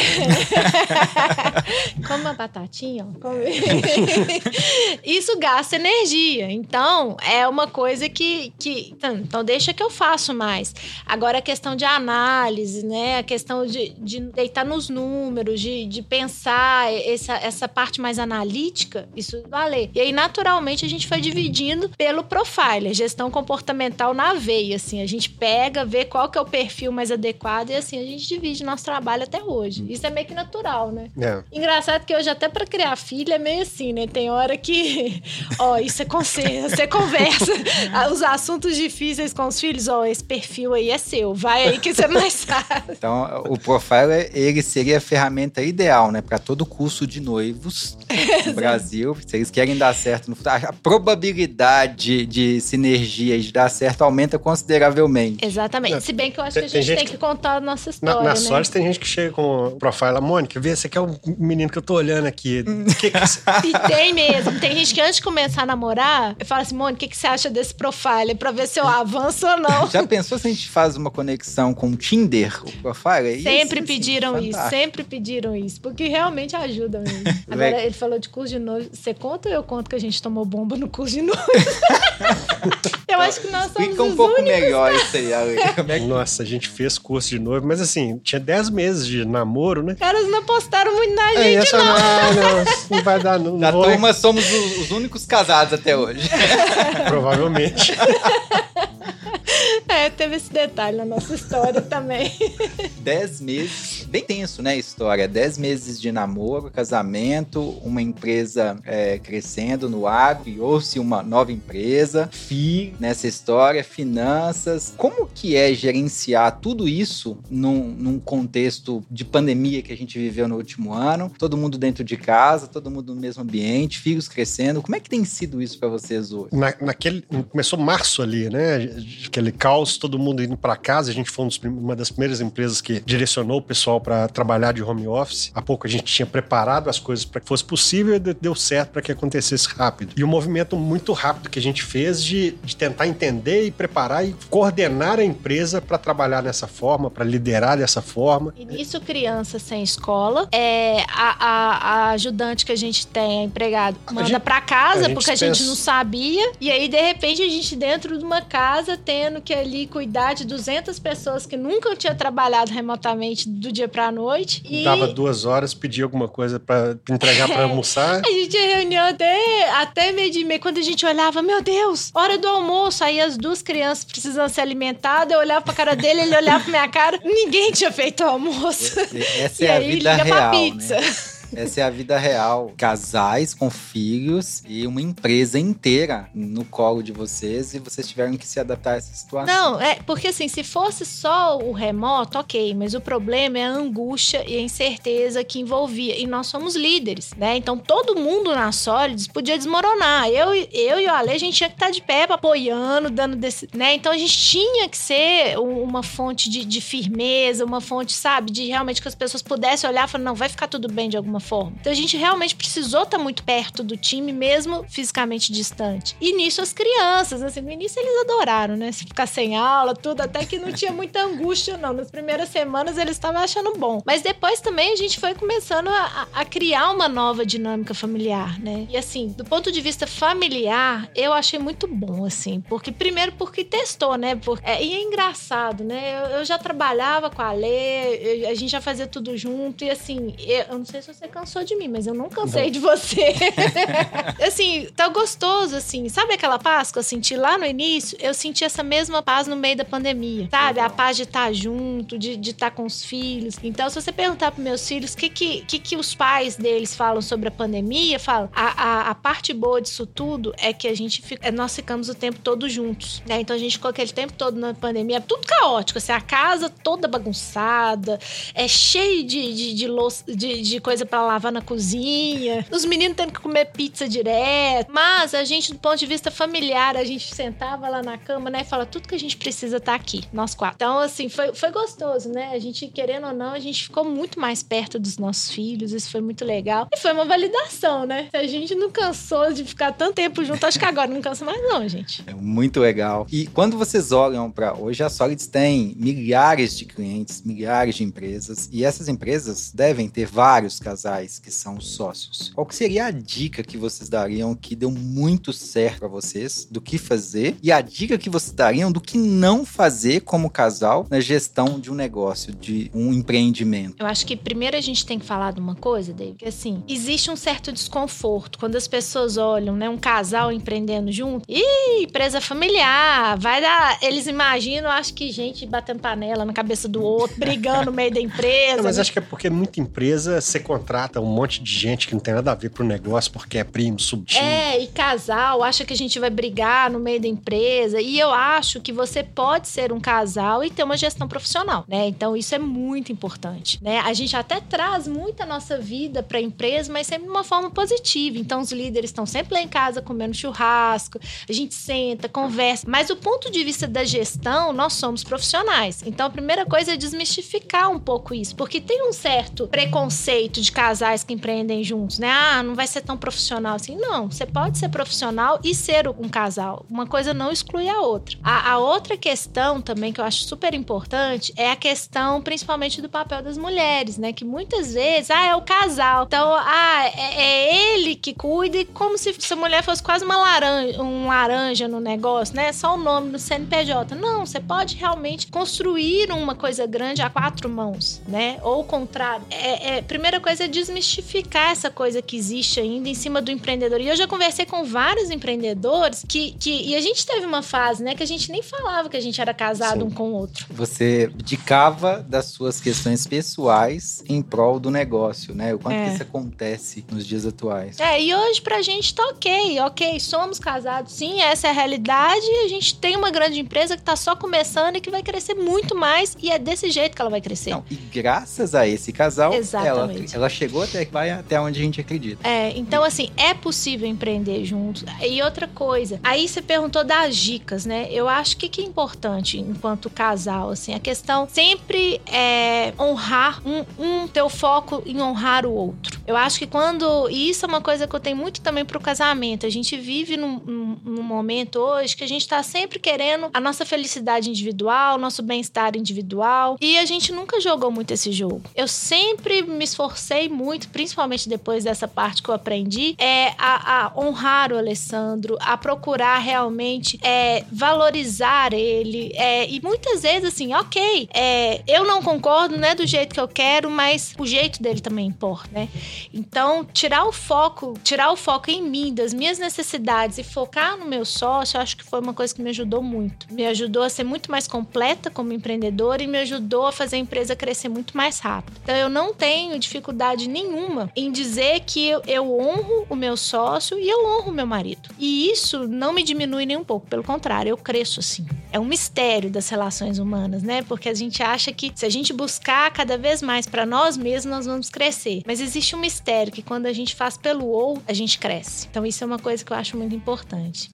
Come uma batatinha, ó. Isso gasta energia. Então, é uma coisa que, que. Então, deixa que eu faço mais. Agora, a questão de análise, né? A questão de, de deitar nos números, de, de pensar essa, essa parte mais analítica, isso vale. E aí, naturalmente, a gente foi dividindo pelo profiler, gestão comportamental na veia. Assim, a gente pega, vê qual que é o perfil mais adequado e assim a gente divide nosso trabalho até hoje. Isso é meio que natural, né? É. Engraçado que hoje, até pra criar filha, é meio assim, né? Tem hora que, ó, isso é conselho, você conversa os assuntos difíceis com os filhos, ó, esse perfil aí é seu, vai aí que você mais sabe. Então, o Profiler, ele seria a ferramenta ideal, né, para todo curso de noivos no Brasil. Se eles querem dar certo no futuro, a probabilidade de sinergia e de dar certo aumenta consideravelmente. Exatamente. Se bem que eu acho Tem- que a tem gente tem gente que contar a nossa história, Na, na né? sorte tem gente que chega com o profile, a Mônica, vê, esse aqui é o menino que eu tô olhando aqui. O que que você- E tem mesmo. Tem gente que antes de começar a namorar, fala assim, Mônica, o que, que você acha desse profile? Pra ver se eu avanço ou não. Já pensou se a gente faz uma conexão com o Tinder, o profile? Isso, Sempre assim, pediram isso, fantástico. sempre pediram isso, porque realmente ajuda mesmo. Agora, ele falou de curso de noivo. Você conta ou eu conto que a gente tomou bomba no curso de noivo? eu acho que nós somos Explica um os pouco únicos. melhor isso aí, Ale. Como é que Nossa, a gente fez curso de noivo, mas assim, tinha 10 meses de namoro, né? Os caras não apostaram muito na Aí gente, essa não, não, não vai dar, não, Da não vou- turma somos os, os únicos casados até hoje. Provavelmente. É, teve esse detalhe na nossa história também. Dez meses, bem tenso, né, a história? Dez meses de namoro, casamento, uma empresa é, crescendo no ar, criou-se uma nova empresa, FI nessa história, finanças. Como que é gerenciar tudo isso num, num contexto de pandemia que a gente viveu no último ano? Todo mundo dentro de casa, todo mundo no mesmo ambiente, filhos crescendo. Como é que tem sido isso para vocês hoje? Na- naquele, começou março ali, né? Aquele caos, todo mundo indo para casa. A gente foi um uma das primeiras empresas que direcionou o pessoal para trabalhar de home office. Há pouco a gente tinha preparado as coisas para que fosse possível e de- deu certo para que acontecesse rápido. E um movimento muito rápido que a gente fez de, de tentar entender e preparar e coordenar a empresa para trabalhar dessa forma, para liderar dessa forma. E nisso, criança sem escola, é, a, a- a ajudante que a gente tem, a empregado, A manda gente- pra a casa gente porque a gente pensa- não sabia. E aí, de repente, a gente dentro de uma casa, tendo que ali cuidar de 200 pessoas que nunca tinham trabalhado remotamente do dia pra noite. E Dava duas horas, pedia alguma coisa para entregar para almoçar. a gente tinha reunião até, até meio de meio. Quando a gente olhava, meu Deus, hora do almoço. Aí as duas crianças precisando ser alimentadas. Eu olhava pra cara dele, ele olhava pra minha cara. Ninguém tinha feito o almoço. Essa E é a aí, vida liga pra real, pizza. né? Essa é a vida real. Casais com filhos e uma empresa inteira no colo de vocês e vocês tiveram que se adaptar a essa situação. Não, é porque assim, se fosse só o remoto, ok, mas o problema é a angústia e a incerteza que envolvia. E nós somos líderes, né? Então todo mundo na Solids podia desmoronar. Eu, eu e o Ale, a gente tinha que estar de pé, apoiando, dando desse. né? Então a gente tinha que ser um- uma fonte de, de firmeza, uma fonte, sabe, de realmente que as pessoas pudessem olhar e falar, não, vai ficar tudo bem de alguma forma. Então a gente realmente precisou estar muito perto do time, mesmo fisicamente distante. E nisso as crianças, assim, no início eles adoraram, né? Se ficar sem aula, tudo, até que não tinha muita angústia, não. Nas primeiras semanas eles estavam achando bom. Mas depois também a gente foi começando a, a- criar uma nova dinâmica familiar, né? E assim, do ponto de vista familiar, eu achei muito bom, assim. Porque, primeiro, porque testou, né? Por, é, e é engraçado, né? Eu, eu já trabalhava com a Lê, eu- a gente já fazia tudo junto. E assim, eu, eu não sei se você cansou de mim, mas eu não cansei de você. assim, tá gostoso, assim. Sabe aquela paz que eu senti lá no início? Eu senti essa mesma paz no meio da pandemia, sabe? A paz de estar junto, de estar com os filhos. Então, se você perguntar para meus filhos o que, que, que, que os pais deles falam sobre a pandemia, falam, a, a, a parte boa disso tudo é que a gente fica, é, nós ficamos o tempo todo juntos, né? Então a gente ficou aquele tempo todo na pandemia, tudo caótico, assim, a casa toda bagunçada, é cheio de, de, de, de, de coisa lavar na cozinha, os meninos tendo que comer pizza direto. Mas a gente, do ponto de vista familiar, a gente sentava lá na cama, né? E fala, tudo que a gente precisa tá aqui, nós quatro. Então, assim, foi, foi gostoso, né? A gente, querendo ou não, a gente ficou muito mais perto dos nossos filhos, isso foi muito legal. E foi uma validação, né? A gente não cansou de ficar tanto tempo junto, acho que agora não cansa mais, não, gente. É muito legal. E quando vocês olham para hoje, a Solids tem milhares de clientes, milhares de empresas, e essas empresas devem ter vários casais que são sócios. Qual que seria a dica que vocês dariam que deu muito certo para vocês do que fazer e a dica que vocês dariam do que não fazer como casal na gestão de um negócio, de um empreendimento? Eu acho que primeiro a gente tem que falar de uma coisa, David, que assim, existe um certo desconforto quando as pessoas olham, né, um casal empreendendo junto. Ih, empresa familiar, vai dar. Eles imaginam, acho que gente batendo panela na cabeça do outro, brigando no meio da empresa. Não, mas né? acho que é porque muita empresa você contrata um monte de gente que não tem nada a ver pro negócio, porque é primo, subtime. É, e casal acha que a gente vai brigar no meio da empresa. E eu acho que você pode ser um casal e ter uma gestão profissional, né? Então isso é muito importante, né? A gente até traz muito a nossa vida para a empresa, mas sempre de uma forma positiva. Então os líderes estão sempre lá em casa comendo churrasco, a gente senta, conversa. Mas do ponto de vista da gestão, nós somos profissionais. Então a primeira coisa é desmistificar um pouco isso, porque tem um certo preconceito de casais que empreendem juntos, né? Ah, não vai ser tão profissional assim. Não, você pode ser profissional e ser um casal. Uma coisa não exclui a outra. A, a outra questão também que eu acho super importante é a questão, principalmente, do papel das mulheres, né? Que muitas vezes, ah, é o casal. Então, ah, é, é ele que cuida, como se, se a mulher fosse quase uma laranja, um laranja no negócio, né? Só o nome no CNPJ. Não, você pode realmente construir uma coisa grande a quatro mãos, né? Ou o contrário. É, é, primeira coisa é desmistificar essa coisa que existe ainda em cima do empreendedor. E eu já conversei com vários empreendedores que, que e a gente teve uma fase, né, que a gente nem falava que a gente era casado Sim. um com o outro. Você abdicava das suas questões pessoais em prol do negócio, né? O quanto é. que isso acontece nos dias atuais. É, e hoje pra gente tá ok, ok, somos casados, sim, essa é a realidade. A gente tem uma grande empresa que tá só começando e que vai crescer muito mais e é desse jeito que ela vai crescer. Não, e graças a esse casal, ela, ela chegou até que vai até onde a gente acredita. É, então assim, é possível empreender juntos. E outra coisa, aí você perguntou das dicas, né? Eu acho que que é importante enquanto casal, assim, a questão sempre é honrar um, um ter o foco em honrar o outro. Eu acho que quando e isso é uma coisa que eu tenho muito também pro casamento. A gente vive num, num, num momento hoje que a gente tá sempre querendo a nossa felicidade individual, nosso bem-estar individual, e a gente nunca jogou muito esse jogo. Eu sempre me esforcei muito, principalmente depois dessa parte que eu aprendi, é a, a honrar o Alessandro, a procurar realmente é, valorizar ele. É, e muitas vezes, assim, ok, é, eu não concordo, né, do jeito que eu quero, mas o jeito dele também importa, né? Então, tirar o foco, tirar o foco em mim, das minhas necessidades e focar no meu sócio, eu acho que foi uma coisa que me ajudou muito. Me ajudou a ser muito mais completa como empreendedora e me ajudou a fazer a empresa crescer muito mais rápido. Então, eu não tenho dificuldade nenhuma em dizer que eu, honro o meu sócio e eu honro o meu marido. E isso não me diminui nem um pouco, pelo contrário, eu cresço assim. É um mistério das relações humanas, né? Porque a gente acha que se a gente buscar cada vez mais para nós mesmos, nós vamos crescer. Mas existe um mistério que quando a gente faz pelo ou, a gente cresce. Então isso é uma coisa que eu acho muito importante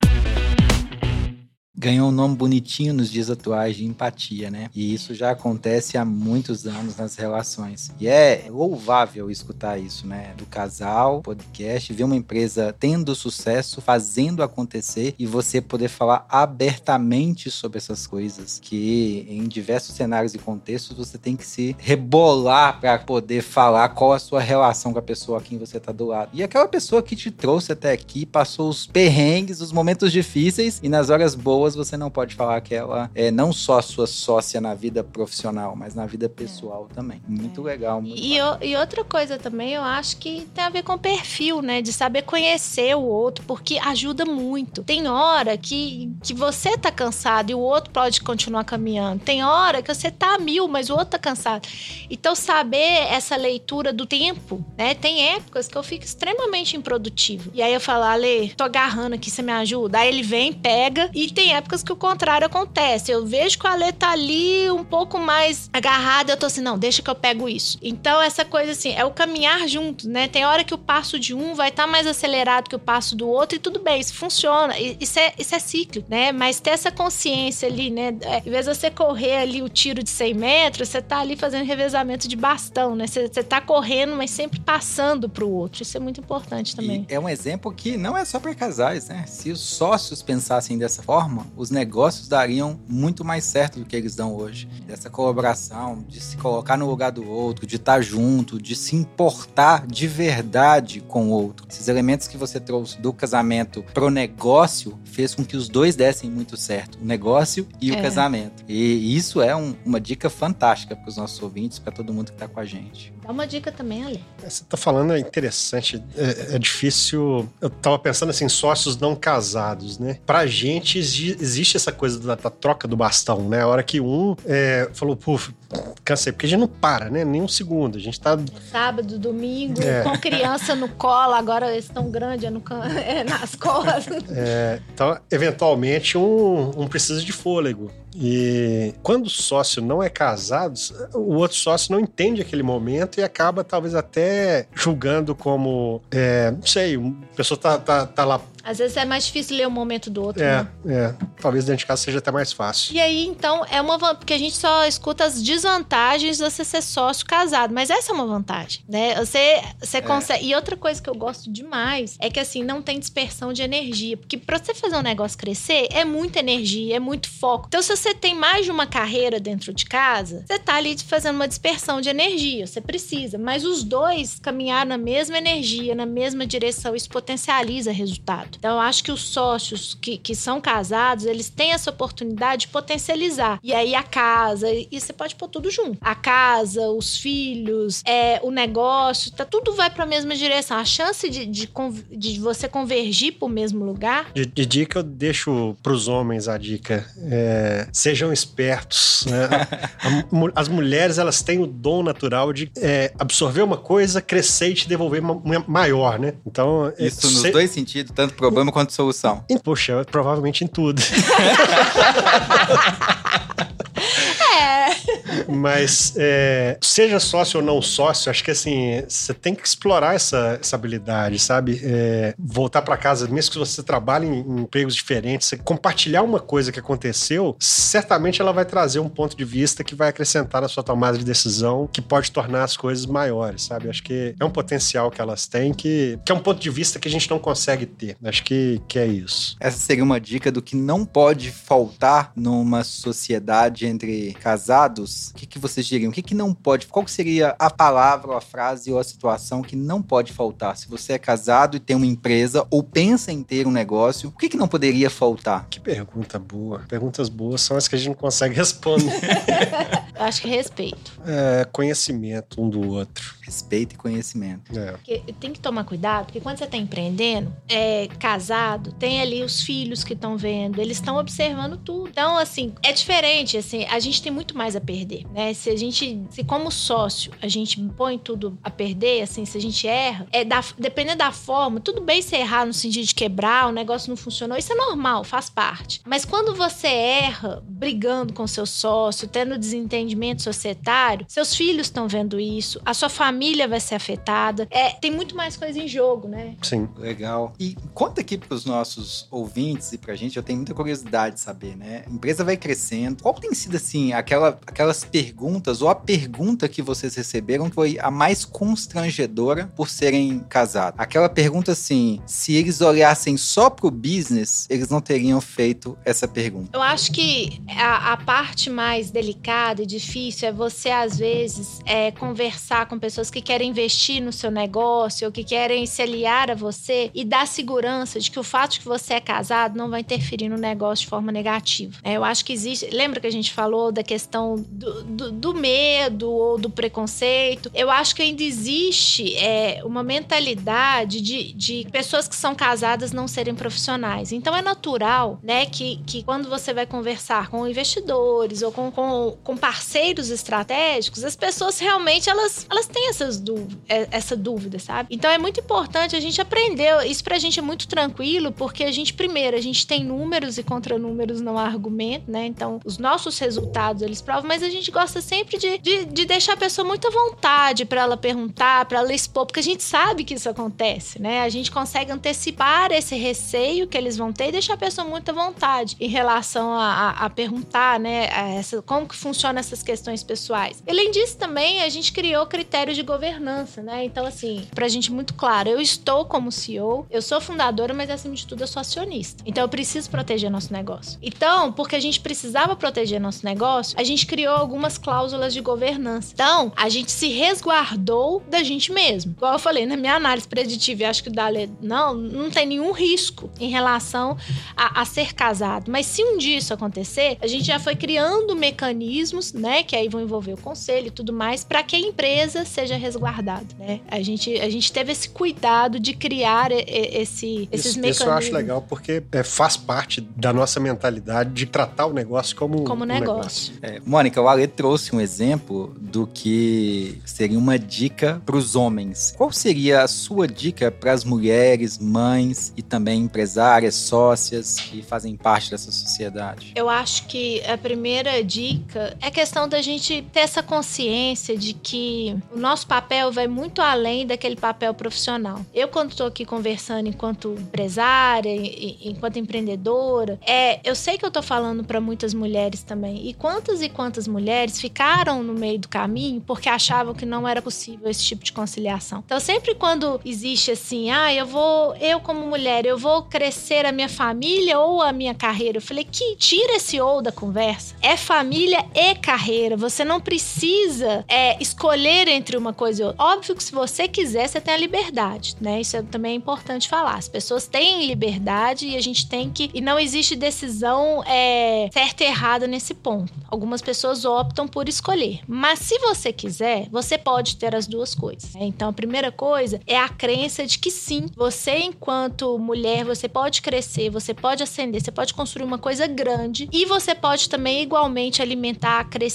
ganhou um nome bonitinho nos dias atuais de empatia, né? E isso já acontece há muitos anos nas relações. E é louvável escutar isso, né? Do casal, podcast, ver uma empresa tendo sucesso, fazendo acontecer e você poder falar abertamente sobre essas coisas que em diversos cenários e contextos você tem que se rebolar para poder falar qual a sua relação com a pessoa a quem você tá do lado. E aquela pessoa que te trouxe até aqui, passou os perrengues, os momentos difíceis e nas horas boas você não pode falar que ela é não só a sua sócia na vida profissional, mas na vida pessoal é. também. Muito é. legal. Muito e, e, outra coisa também, eu acho que tem a ver com perfil, né? De saber conhecer o outro, porque ajuda muito. Tem hora que, que você tá cansado e o outro pode continuar caminhando. Tem hora que você tá mil, mas o outro tá cansado. Então, saber essa leitura do tempo, né? Tem épocas que eu fico extremamente improdutivo. E aí eu falo, Ale, tô agarrando aqui, você me ajuda? Aí ele vem, pega. E tem épocas que o contrário acontece. Eu vejo que a Lê tá ali um pouco mais agarrada, eu tô assim, não, deixa que eu pego isso. Então, essa coisa assim, é o caminhar junto, né? Tem hora que o passo de um vai estar tá mais acelerado que o passo do outro, e tudo bem, isso funciona. Isso é, isso é ciclo, né? Mas ter essa consciência ali, né? É, em vez de você correr ali o tiro de 100 metros, você tá ali fazendo revezamento de bastão, né? Você, você tá correndo, mas sempre passando pro outro. Isso é muito importante também. E é um exemplo que não é só para casais, né? Se os sócios pensassem dessa forma, os negócios dariam muito mais certo do que eles dão hoje. Dessa colaboração, de se colocar no lugar do outro, de estar junto, de se importar de verdade com o outro. Esses elementos que você trouxe do casamento pro negócio fez com que os dois dessem muito certo, o negócio e é. o casamento. E isso é um, uma dica fantástica para os nossos ouvintes, para todo mundo que está com a gente. Dá uma dica também, Ale. Você tá falando é interessante. É, é, difícil. Eu tava pensando assim, sócios não casados, né? Pra gente existe essa coisa da, da troca do bastão, né? A hora que um é, falou, puf, cansei, porque a gente não para, né? Nem um segundo. A gente tá. Sábado, domingo, É. com criança no colo, agora eles estão grandes é no can- é nas costas. é, então, eventualmente, um, um precisa de fôlego. E quando o sócio não é casado, o outro sócio não entende aquele momento e acaba, talvez, até julgando como. é, não sei, uma pessoa tá, tá, tá lá. Às vezes é mais difícil ler o momento do outro, É, né? é. Talvez dentro de casa seja até mais fácil. E aí, então, é uma porque a gente só escuta as desvantagens de você ser sócio casado, mas essa é uma vantagem, né? Você, você consegue. E outra coisa que eu gosto demais é que assim, não tem dispersão de energia, porque pra você fazer um negócio crescer é muita energia, é muito foco. Então, se você tem mais de uma carreira dentro de casa, você tá ali fazendo uma dispersão de energia, você precisa, mas os dois caminhar na mesma energia, na mesma direção, isso potencializa resultado. Então, eu acho que os sócios que, que são casados, eles têm essa oportunidade de potencializar. E aí, a casa, e você pode pôr tudo junto. A casa, os filhos, é, o negócio, tá, tudo vai para a mesma direção. A chance de, de, de você convergir para o mesmo lugar De, de dica, eu deixo pros homens a dica. é, sejam espertos. né? As mulheres, elas têm o dom natural de é, absorver uma coisa, crescer e te devolver ma- ma- maior, né? Então... é, Isso nos se- dois sentidos, tanto problema quanto solução. Poxa, provavelmente em tudo. Mas é, seja sócio ou não sócio, acho que assim, você tem que explorar essa, essa habilidade, sabe? É, voltar para casa, mesmo que você trabalhe em, em empregos diferentes, compartilhar uma coisa que aconteceu, certamente ela vai trazer um ponto de vista que vai acrescentar na sua tomada de decisão, que pode tornar as coisas maiores, sabe? Acho que é um potencial que elas têm, que, que é um ponto de vista que a gente não consegue ter. Acho que, que é isso. Essa seria uma dica do que não pode faltar numa sociedade entre casados. O que, que vocês diriam? O que, que não pode? Qual que seria a palavra, ou a frase ou a situação que não pode faltar? Se você é casado e tem uma empresa ou pensa em ter um negócio, o que, que não poderia faltar? Que pergunta boa. Perguntas boas são as que a gente não consegue responder. Eu acho que respeito. É, conhecimento um do outro. Respeito e conhecimento. É. Porque tem que tomar cuidado, porque quando você tá empreendendo, é casado, tem ali os filhos que estão vendo, eles estão observando tudo. Então, assim, é diferente, assim, a gente tem muito mais a perder, né? Se a gente, se como sócio, a gente põe tudo a perder, assim, se a gente erra, é da, dependendo da forma, tudo bem se errar no sentido de quebrar, o negócio não funcionou, isso é normal, faz parte. Mas quando você erra brigando com seu sócio, tendo desentendimento societário, seus filhos estão vendo isso, a sua família vai ser afetada. É, tem muito mais coisa em jogo, né? Sim. Legal. E conta aqui para os nossos ouvintes e pra gente, eu tenho muita curiosidade de saber, né? A empresa vai crescendo. Qual tem sido, assim, aquela, aquelas perguntas ou a pergunta que vocês receberam que foi a mais constrangedora por serem casados? Aquela pergunta, assim, se eles olhassem só pro business, eles não teriam feito essa pergunta. Eu acho que a, a parte mais delicada e difícil é você, às vezes, é, conversar com pessoas que querem investir no seu negócio ou que querem se aliar a você e dar segurança de que o fato de que você é casado não vai interferir no negócio de forma negativa. É, eu acho que existe. Lembra que a gente falou da questão do, do- do medo ou do preconceito? Eu acho que ainda existe é, uma mentalidade de, de pessoas que são casadas não serem profissionais. Então é natural, né, que, que quando você vai conversar com investidores ou com, com, com parceiros estratégicos, as pessoas realmente elas, elas têm essas é- essa dúvida, sabe? Então é muito importante a gente aprender. Isso pra gente é muito tranquilo, porque a gente, primeiro, a gente tem números e contra números não há argumento, né? Então, os nossos resultados eles provam, mas a gente gosta sempre de, de, de deixar a pessoa muito à vontade pra ela perguntar, pra ela expor, porque a gente sabe que isso acontece, né? A gente consegue antecipar esse receio que eles vão ter e deixar a pessoa muito à vontade em relação a, a- a perguntar, né? a essa, como que funcionam essas questões pessoais. Além disso, também a gente criou critérios de governança, né? Então, assim, pra gente muito claro, eu estou como CEO, eu sou fundadora, mas acima de tudo eu sou acionista. Então eu preciso proteger nosso negócio. Então, porque a gente precisava proteger nosso negócio, a gente criou algumas cláusulas de governança. Então, a gente se resguardou da gente mesmo. Igual eu falei, na minha análise preditiva, acho que o Dale, não, não tem nenhum risco em relação a, a ser casado. Mas se um dia isso acontecer, a gente já foi criando mecanismos, né? Que aí vão envolver o conselho e tudo mais, para que a empresa seja resguardada, né? A gente, a gente teve esse cuidado de criar esse, esses isso, mecanismos. Isso eu acho legal, porque é, faz parte da nossa mentalidade de tratar o negócio como, como um negócio. negócio. É, Mônica, o Ale trouxe um exemplo do que seria uma dica para os homens. Qual seria a sua dica para as mulheres, mães e também empresárias, sócias que fazem parte dessa sociedade? Eu acho que a primeira dica é a questão da gente ter essa consciência de que o nosso papel vai muito além daquele papel profissional. Eu, quando estou aqui conversando enquanto empresária, enquanto empreendedora, é, eu sei que eu estou falando para muitas mulheres também. E quantas e quantas mulheres ficaram no meio do caminho porque achavam que não era possível esse tipo de conciliação. Então, sempre quando existe assim, ah, eu vou, eu como mulher, eu vou crescer a minha família ou a minha carreira, eu falei que tira esse ou da conversa. É família e carreira. Você não precisa é, escolher entre uma coisa e outra. Óbvio que se você quiser, você tem a liberdade, né? Isso é, também é importante falar. As pessoas têm liberdade e a gente tem que. E não existe decisão é, certa e errada nesse ponto. Algumas pessoas optam por escolher. Mas se você quiser, você pode ter as duas coisas. Né? Então, a primeira coisa é a crença de que sim, você, enquanto mulher, você pode crescer, você pode ascender, você pode construir uma coisa grande e você pode também igualmente alimentar, crescer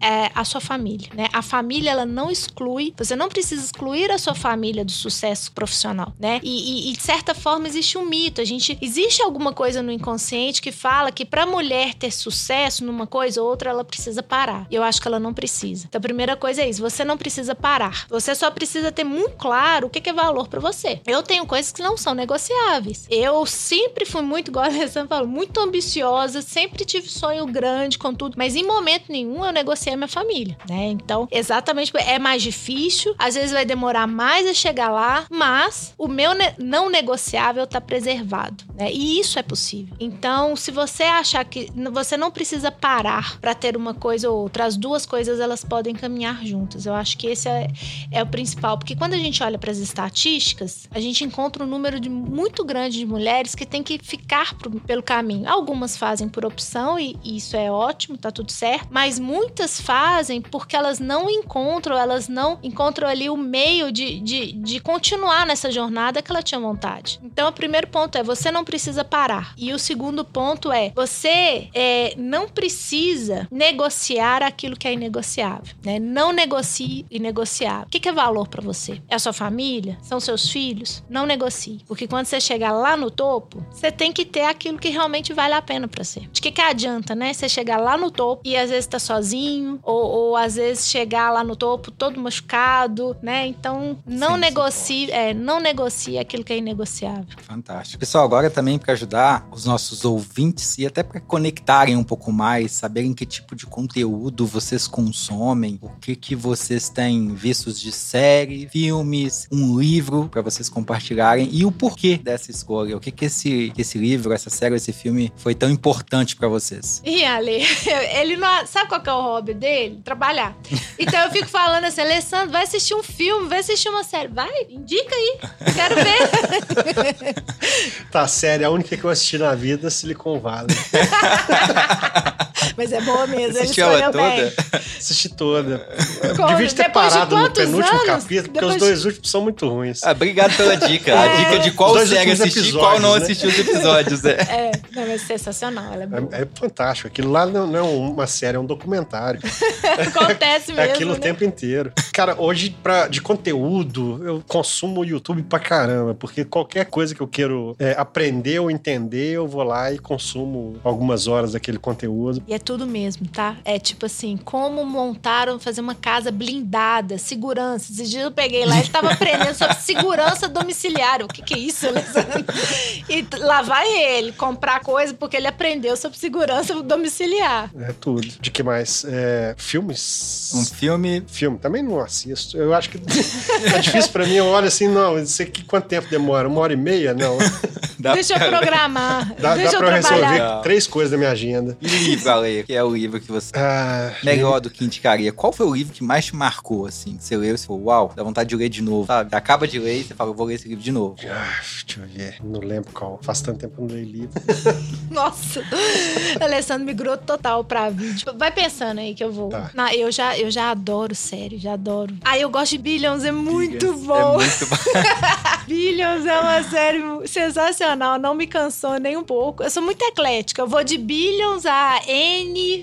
é, a sua família. Né? A família, ela não exclui, você não precisa excluir a sua família do sucesso profissional, né? E, e, e de certa forma existe um mito. A gente existe alguma coisa no inconsciente que fala que para mulher ter sucesso numa coisa ou outra, ela precisa parar. E eu acho que ela não precisa. Então, a primeira coisa é isso: você não precisa parar. Você só precisa ter muito claro o que é valor para você. Eu tenho coisas que não são negociáveis. Eu sempre fui muito, igual a falou, muito ambiciosa, sempre tive sonho grande com tudo, mas em momento nenhum eu negociei a minha família, né? Então, exatamente, é mais difícil, às vezes vai demorar mais a chegar lá, mas o meu ne não negociável tá preservado, né? E isso é possível. Então, se você achar que você não precisa parar para ter uma coisa ou outra, as duas coisas elas podem caminhar juntas. Eu acho que esse é, é o principal, porque quando a gente olha para as estatísticas, a gente encontra um número de, muito grande de mulheres que tem que ficar pro, pelo caminho. Algumas fazem por opção e, e isso é ótimo, tá tudo certo, mas muitas fazem porque elas não encontram, elas não encontram ali o meio de, de, de continuar nessa jornada que ela tinha vontade. Então, o primeiro ponto é você não precisa parar. E o segundo ponto é você é, não precisa negociar aquilo que é inegociável. Né? Não negocie inegociável. O que, que é valor para você? É a sua família? São seus filhos? Não negocie. Porque quando você chegar lá no topo, você tem que ter aquilo que realmente vale a pena para você. De que, que adianta, né? Você chegar lá no topo e às vezes tá sozinho, ou, ou às vezes chegar lá no topo todo machucado, né? Então, não Sim, negocie, é, não negocie aquilo que é inegociável. Fantástico. Pessoal, agora também para ajudar os nossos ouvintes e até para conectarem um pouco mais, saberem que tipo de conteúdo vocês consomem, o que que vocês têm vistos de série, filmes, um livro para vocês compartilharem e o porquê dessa escolha. O que que esse, que esse livro, essa série, esse filme foi tão importante para vocês? E Ale, ele não sabe qual é o hobby dele? Trabalhar. Então eu fico falando assim, Alessandro, vai assistir um filme, vai assistir uma série, vai, indica aí, quero ver. tá, série, a única que eu assisti na vida, Silicon Valley. Mas é boa mesmo, Assistiu ela toda? bem. Assisti toda. Eu Como? devia ter Depois de parado no quantos penúltimo anos? capítulo, porque Depois os dois últimos são muito ruins. Ah, obrigado pela dica. É. A dica de qual série assistir e qual não né? assistir os episódios. É. É, não, mas sensacional, ela é boa. É, é fantástico. Aquilo lá não, não é uma série, é um documentário. Acontece É mesmo, aquilo né? o tempo inteiro. Cara, hoje, pra, de conteúdo, eu consumo o YouTube pra caramba, porque qualquer coisa que eu quero é, aprender ou entender, eu vou lá e consumo algumas horas daquele conteúdo. E é tudo mesmo, tá? É tipo assim, como montaram, fazer uma casa blindada, segurança. Esses dias eu peguei lá, ele tava aprendendo sobre segurança domiciliar. O que que é isso, Alessandro? E lá vai ele comprar coisa porque ele aprendeu sobre segurança domiciliar. É tudo. De que mais? É, filmes? Um filme. Filme, também não assisto. Eu acho que é difícil pra mim. Eu olho assim, não, isso aqui quanto tempo demora? Uma hora e meia? Não. Da... Deixa eu programar. Dá, deixa dá eu pra trabalhar. resolver três coisas da minha agenda. E livro, Ale, que é o livro que você. Ah, Melhor do que indicaria. Qual foi o livro que mais te marcou, assim? Que você leu e você falou, uau, dá vontade de ler de novo, sabe? Você acaba de ler e você fala, eu vou ler esse livro de novo. ah, deixa eu ver. Não lembro qual. faz tanto tempo que eu não leio livro. Nossa, Alessandro migrou total pra vídeo. Vai pensando aí que eu vou. Tá. Não, eu, já, eu já adoro série, já adoro. Ah, eu gosto de Billions, é muito É bom. muito bom. Billions é uma série sensacional, não me cansou nem um pouco. Eu sou muito eclética, eu vou de Billions a N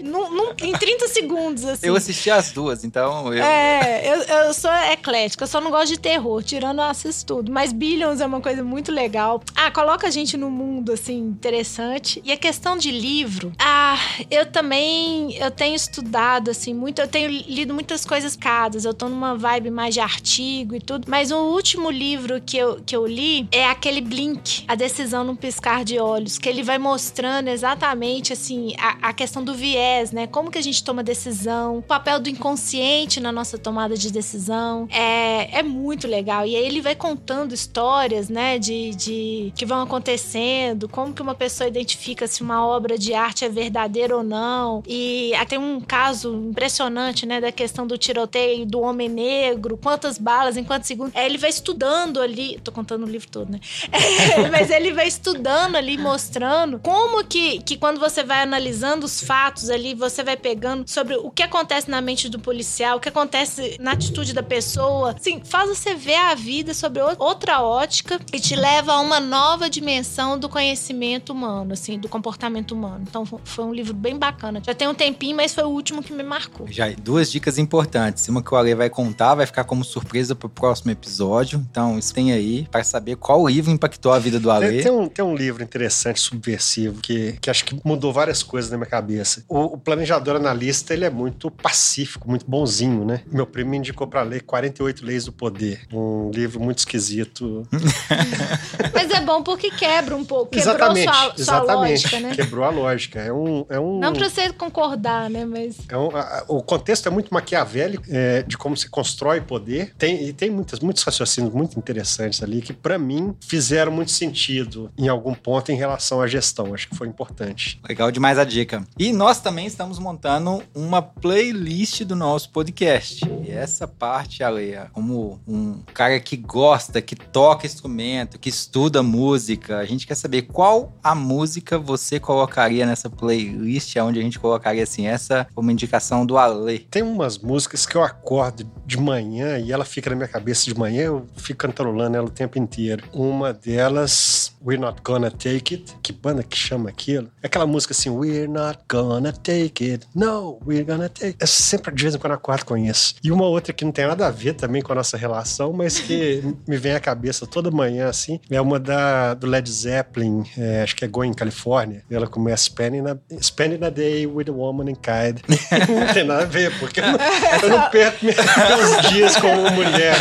num- num- em 30 segundos, assim. Eu assisti as duas, então eu. É, eu, eu sou eclética, eu só não gosto de terror, tirando eu assisto tudo. Mas Billions é uma coisa muito legal. Ah, coloca a gente num mundo, assim, interessante. E a questão de livro, ah, eu também, eu tenho estudado, assim, muito, eu tenho lido muitas coisas cadas, eu tô numa vibe mais de artigo e tudo. Mas o último livro que eu, que eu li é aquele Blink, A Decisão num Piscar de Olhos, que ele vai mostrando exatamente, assim, a, a questão do viés, né? Como que a gente toma decisão, o papel do inconsciente na nossa tomada de decisão. É, é muito legal. E aí ele vai contando histórias, né, de, de que vão acontecendo, como que uma pessoa identifica se uma obra de arte é verdadeira ou não. E ah, tem um caso impressionante, né, da questão do tiroteio do homem negro, quantas balas em quantos segundos. É, ele vai estudando ali, tô contando o livro todo, né? É, mas ele vai estudando ali, mostrando como que, que quando você vai analisando os fatos ali, você vai pegando sobre o que acontece na mente do policial, o que acontece na atitude da pessoa. Assim, faz você ver a vida sobre outra ótica e te leva a uma nova dimensão do conhecimento humano, assim, do comportamento humano. Então fo- foi um livro bem bacana. Já tem um tempinho, mas foi o último que me marcou. Já duas dicas importantes. Uma que o Ale vai contar, vai ficar como surpresa pro próximo episódio. Então, isso tem aí para saber qual livro impactou a vida do Ale. Tem, tem um, tem um livro interessante, subversivo, que, que acho que mudou várias coisas na minha cabeça. O, o planejador analista, ele é muito pacífico, muito bonzinho, né? Meu primo me indicou pra ler 48 Leis do Poder, um livro muito esquisito. Mas é bom porque quebra um pouco. Quebrou exatamente, sua, sua exatamente. lógica, né? Quebrou a lógica. É um... É um Não pra você concordar, né? Mas. É um- a- o contexto é muito maquiavélico é, de como se constrói poder. Tem, e tem muitas, muitos raciocínios muito interessantes ali que, pra mim, fizeram muito sentido em algum ponto em relação à gestão. Acho que foi importante. Legal demais a dica. E nós também estamos montando uma playlist do nosso podcast. E essa parte, Ale, como um cara que gosta, que toca instrumento, que estuda música, a gente quer saber qual a música você colocaria nessa playlist, onde a gente colocaria assim, essa uma indicação do Ale. Tem umas músicas que eu acordo de manhã e ela fica na minha cabeça de manhã, eu fico cantarolando ela o tempo inteiro. Uma delas, We're Not Gonna Take It. Que banda que chama aquilo? É aquela música assim, We're Not Gonna Take It. No, we're gonna take it. Eu sempre, de vez em quando, acordo com isso. E uma outra que não tem nada a ver também com a nossa relação, mas que me vem à cabeça toda manhã, assim, é uma da, do Led Zeppelin, é, acho que é Going California. Ela começa Spending a, Spending a Day with a Woman in Kind. não tem nada a ver, porque eu não, eu não perco meus dias como mulher.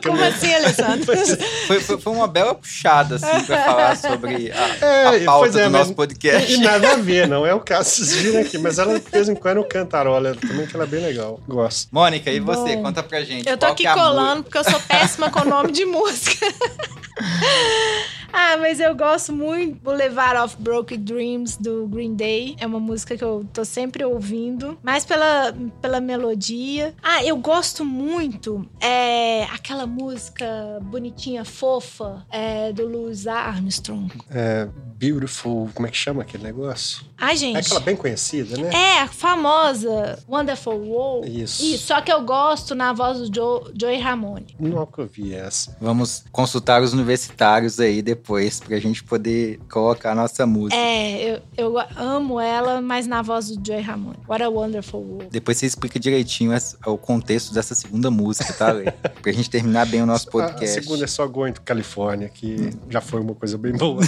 Que eu Como assim, Alessandro? É. Foi, foi- foi uma bela puxada, assim, pra falar sobre a, É, a pauta é, do nosso podcast. E nada a ver, não é o caso, vocês viram aqui. Mas ela, de vez em quando, cantarola também, que ela é bem legal. Gosto. Mônica, e você? Bom, Conta pra gente. Eu tô qual aqui que é colando porque eu sou péssima com nome de música. ah, mas eu gosto muito Boulevard of Broken Dreams do Green Day. É uma música que eu tô sempre ouvindo, mais pela, pela melodia. Ah, eu gosto muito é aquela música bonitinha, fofa, é, do Louis Armstrong. É, beautiful, como é que chama aquele negócio? Ai, É gente. aquela bem conhecida, né? É, a famosa Wonderful World. Isso. Isso, só que eu gosto na voz do Joe, Joey Ramone. Nunca ouvi essa. Vamos consultar os universitários aí depois, pra gente poder colocar a nossa música. É, eu, eu amo ela, mas na voz do Joey Ramone. What a Wonderful World. Depois você explica direitinho o contexto dessa segunda música, tá, Lê? pra gente terminar bem o nosso A, a podcast. segunda é só Going to Califórnia, que já foi uma coisa bem boa.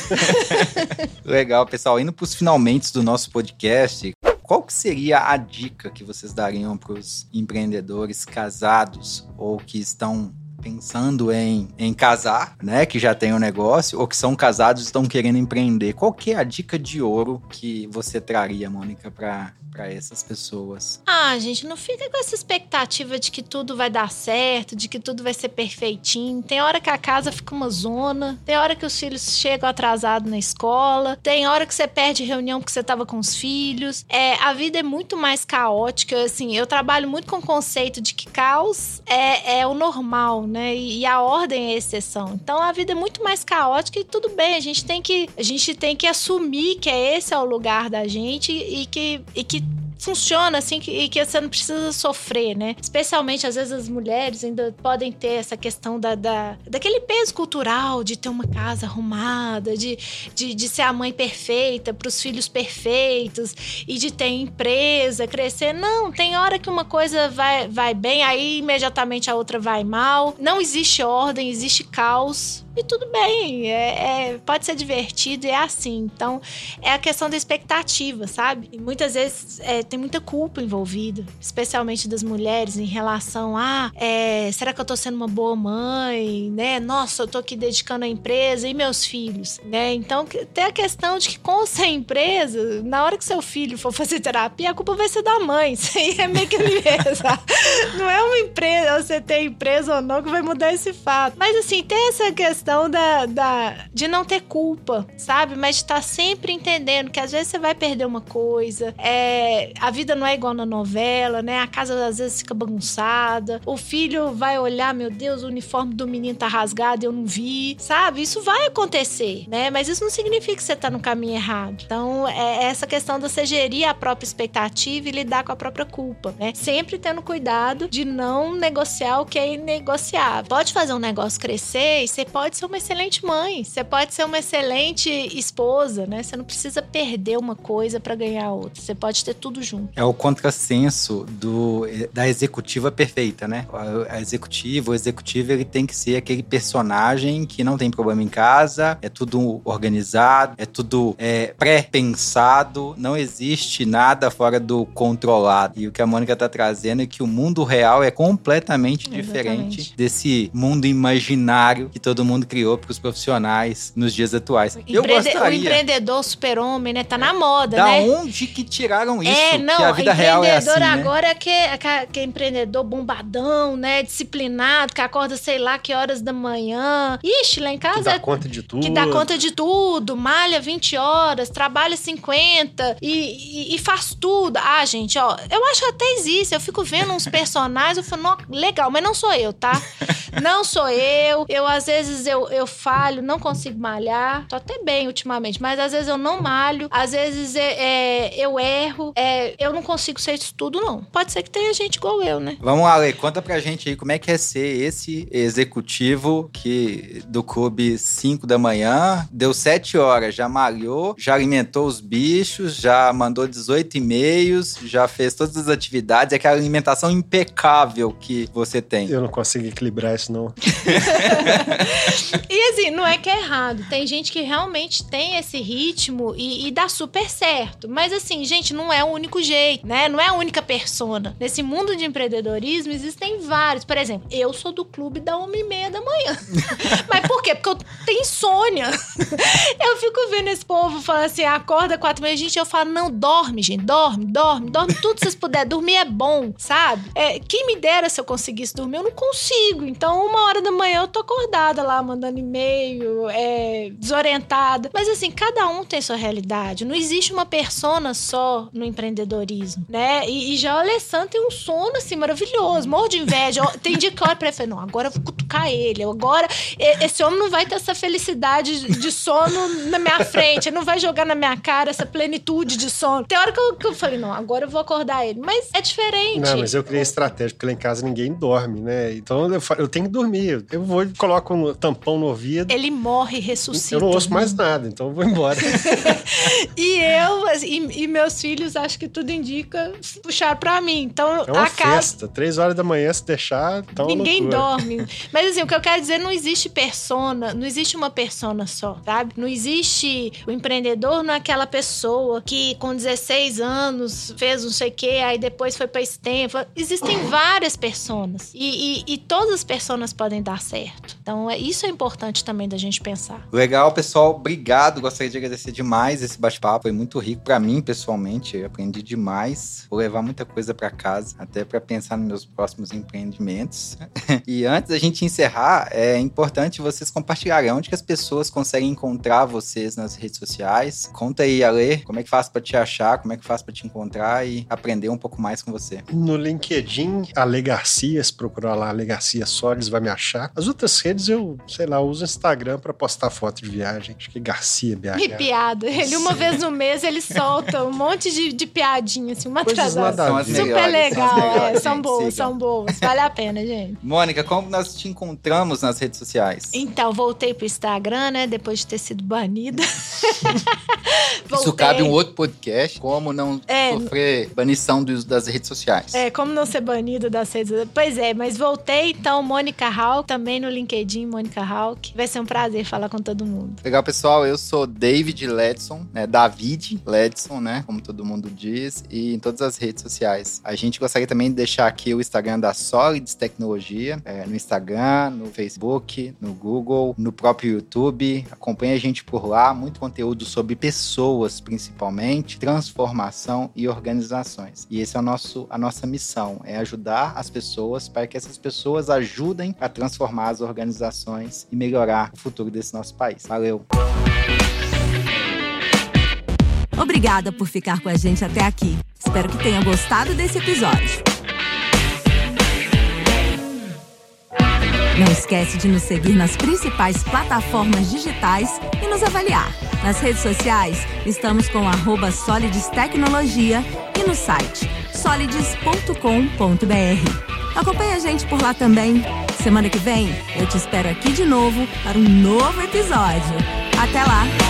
Legal, pessoal. Indo pros finalmente do nosso podcast, qual que seria a dica que vocês dariam pros empreendedores casados ou que estão pensando em, em casar, né? Que já tem um negócio, ou que são casados e estão querendo empreender. Qual que é a dica de ouro que você traria, Mônica, para para essas pessoas? Ah, gente, não fica com essa expectativa de que tudo vai dar certo, de que tudo vai ser perfeitinho. Tem hora que a casa fica uma zona, tem hora que os filhos chegam atrasados na escola, tem hora que você perde reunião porque você tava com os filhos. É, a vida é muito mais caótica, assim, eu trabalho muito com o conceito de que caos é, é o normal, né? E, a ordem é exceção. Então a vida é muito mais caótica e tudo bem, a gente tem que a gente tem que assumir que é esse é o lugar da gente e que e que funciona assim que, e que você não precisa sofrer, né? Especialmente, às vezes, as mulheres ainda podem ter essa questão da, da daquele peso cultural de ter uma casa arrumada, de, de, de ser a mãe perfeita para os filhos perfeitos e de ter empresa, crescer. Não, tem hora que uma coisa vai, vai bem, aí imediatamente a outra vai mal. Não existe ordem, existe caos. E tudo bem, é, é, pode ser divertido é assim. Então, é a questão da expectativa, sabe? E muitas vezes é, tem muita culpa envolvida, especialmente das mulheres, em relação a é, será que eu tô sendo uma boa mãe, né? Nossa, eu tô aqui dedicando a empresa e meus filhos, né? Então, tem a questão de que com essa empresa, na hora que seu filho for fazer terapia, a culpa vai ser da mãe. Isso aí é meio que empresa. Não é uma empresa, você ter empresa ou não, que vai mudar esse fato. Mas assim, tem essa questão da, da de não ter culpa, sabe? Mas de estar tá sempre entendendo que às vezes você vai perder uma coisa, é, a vida não é igual na novela, né? A casa às vezes fica bagunçada. O filho vai olhar, meu Deus, o uniforme do menino tá rasgado, eu não vi, sabe? Isso vai acontecer, né? Mas isso não significa que você tá no caminho errado. Então, é essa questão de você gerir a própria expectativa e lidar com a própria culpa, né? Sempre tendo cuidado de não negociar o que é inegociável. Pode fazer um negócio crescer e você pode ser uma excelente mãe, você pode ser uma excelente esposa, né? Você não precisa perder uma coisa para ganhar outra. Você pode ter tudo junto. É o contrassenso do, da executiva perfeita, né? A executiva, o executivo, ele tem que ser aquele personagem que não tem problema em casa, é tudo organizado, é tudo é, pré-pensado, não existe nada fora do controlado. E o que a Mônica tá trazendo é que o mundo real é completamente diferente Exatamente. desse mundo imaginário que todo mundo criou para os profissionais nos dias atuais. Empreende Eu gostaria... O empreendedor super-homem, né? Tá na moda, da né? Da onde que tiraram isso? É, não, que a vida real é assim, né? agora é que, é, que é empreendedor bombadão, né? Disciplinado, que acorda sei lá que horas da manhã. Ixi, lá em casa... Que dá conta de tudo. Que dá conta de tudo, malha 20 horas, trabalha 50 e, e, e faz tudo. Ah, gente, ó, eu acho até existe. Eu fico vendo uns personagens, eu falo, legal, mas não sou eu, tá? não sou eu. Eu, às vezes, eu, eu falho, não consigo malhar. Tô até bem ultimamente, mas às vezes eu não malho. Às vezes é, é, eu erro. É, eu não consigo ser isso tudo, não. Pode ser que tenha gente igual eu, né? Vamos lá, Lê, conta pra gente aí como é que é ser esse executivo que do clube 5 da manhã, deu 7 horas, já malhou, já alimentou os bichos, já mandou 18 e-mails, já fez todas as atividades, é aquela alimentação impecável que você tem. Eu não consigo equilibrar isso, não. e assim, não é que é errado. Tem gente que realmente tem esse ritmo e, e dá super certo. Mas assim, gente, não é o único jeito, né? Não é a única persona. Nesse mundo de empreendedorismo existem vários. Por exemplo, eu sou do clube da uma e meia da manhã. Mas por quê? Porque eu tenho insônia. eu fico vendo esse povo falando assim, acorda quatro meia. Gente, eu falo, não, dorme, gente. Dorme, dorme, dorme tudo que vocês puderem. Dormir é bom, sabe? É, quem me dera se eu conseguisse dormir, eu não consigo. Então, uma hora da manhã eu tô acordada lá, mandando e-mail, é, desorientada. Mas assim, cada um tem sua realidade. Não existe uma persona só no empreendedorismo, né? E, e já o Alessandro tem um sono assim maravilhoso, morro de inveja. tem dia que eu olho pra ele e falo, não, agora eu vou cutucar ele. Agora, esse homem não vai ter essa felicidade de sono na minha frente, ele não vai jogar na minha cara essa plenitude de sono. Tem hora que eu, que eu falei, não, agora eu vou acordar ele. Mas é diferente. Não, mas eu criei estratégia, porque lá em casa ninguém dorme, né? Então eu, eu tenho que dormir. Eu vou e coloco um tampão no ouvido. Ele morre e ressuscita. Eu não ouço mais nada, então eu vou embora. e eu, e, e, meus filhos, acho que tudo indica puxar pra mim. Então, é uma a festa. Casa... Três horas da manhã, se deixar, tá Ninguém dorme. Mas assim, o que eu quero dizer, não existe persona, não existe uma persona só, sabe? Não existe o empreendedor não é aquela pessoa que com 16 anos fez não sei o quê, aí depois foi pra Stanford. Existem várias personas. E, e, e todas as personas podem dar certo. Então, é, isso é importante também da gente pensar. Legal, pessoal. Obrigado. Gostaria de agradecer demais esse bate-papo. Foi muito rico para mim, pessoalmente. Eu aprendi demais. Vou levar muita coisa para casa, até para pensar nos meus próximos empreendimentos. e antes da gente encerrar, é importante vocês compartilharem onde que as pessoas conseguem encontrar vocês nas redes sociais. Conta aí, Ale, como é que faz para te achar, como é que faz para te encontrar e aprender um pouco mais com você. No LinkedIn, Ale Garcia, se procurar lá Ale Garcia Solids vai me achar. As outras redes eu, sei lá, uso Instagram para postar foto de viagem. Acho que Garcia BH. E piada. Ele, uma vez no mês, ele solta um monte de, de piadinha, assim, uma Coisas São ver. Super melhores, legal, são as melhores, é, são boas, são boas. Vale a pena, gente. Mônica, como nós te encontramos nas redes sociais? Então, voltei pro Instagram, né? Depois de ter sido banida. Isso cabe um outro podcast, como não É. sofrer banição dos- das redes sociais. É, como não ser banido das redes. Pois é, mas voltei, então, Mônica Hawk, também no LinkedIn, Mônica Hawk. Vai ser um prazer falar com todo mundo. Legal, pessoal. Eu sou David Ledson, né? David Ledson, né? Como todo mundo diz, e em todas as redes sociais. A gente gostaria também de deixar aqui o Instagram da Solids Tecnologia, é, no Instagram, no Facebook, no Google, no próprio YouTube. Acompanhe a gente por lá, muito conteúdo sobre pessoas, principalmente, transformação e organizações. E esse é o nosso, a nossa missão, é ajudar as pessoas para que essas pessoas ajudem a transformar as organizações e melhorar o futuro desse nosso país. Valeu! Obrigada por ficar com a gente até aqui. Espero que tenha gostado desse episódio. Não esquece de nos seguir nas principais plataformas digitais e nos avaliar. Nas redes sociais, estamos com arroba Solides Tecnologia e no site solides.com.br. Acompanhe a gente por lá também. Semana que vem, eu te espero aqui de novo para um novo episódio. Até lá!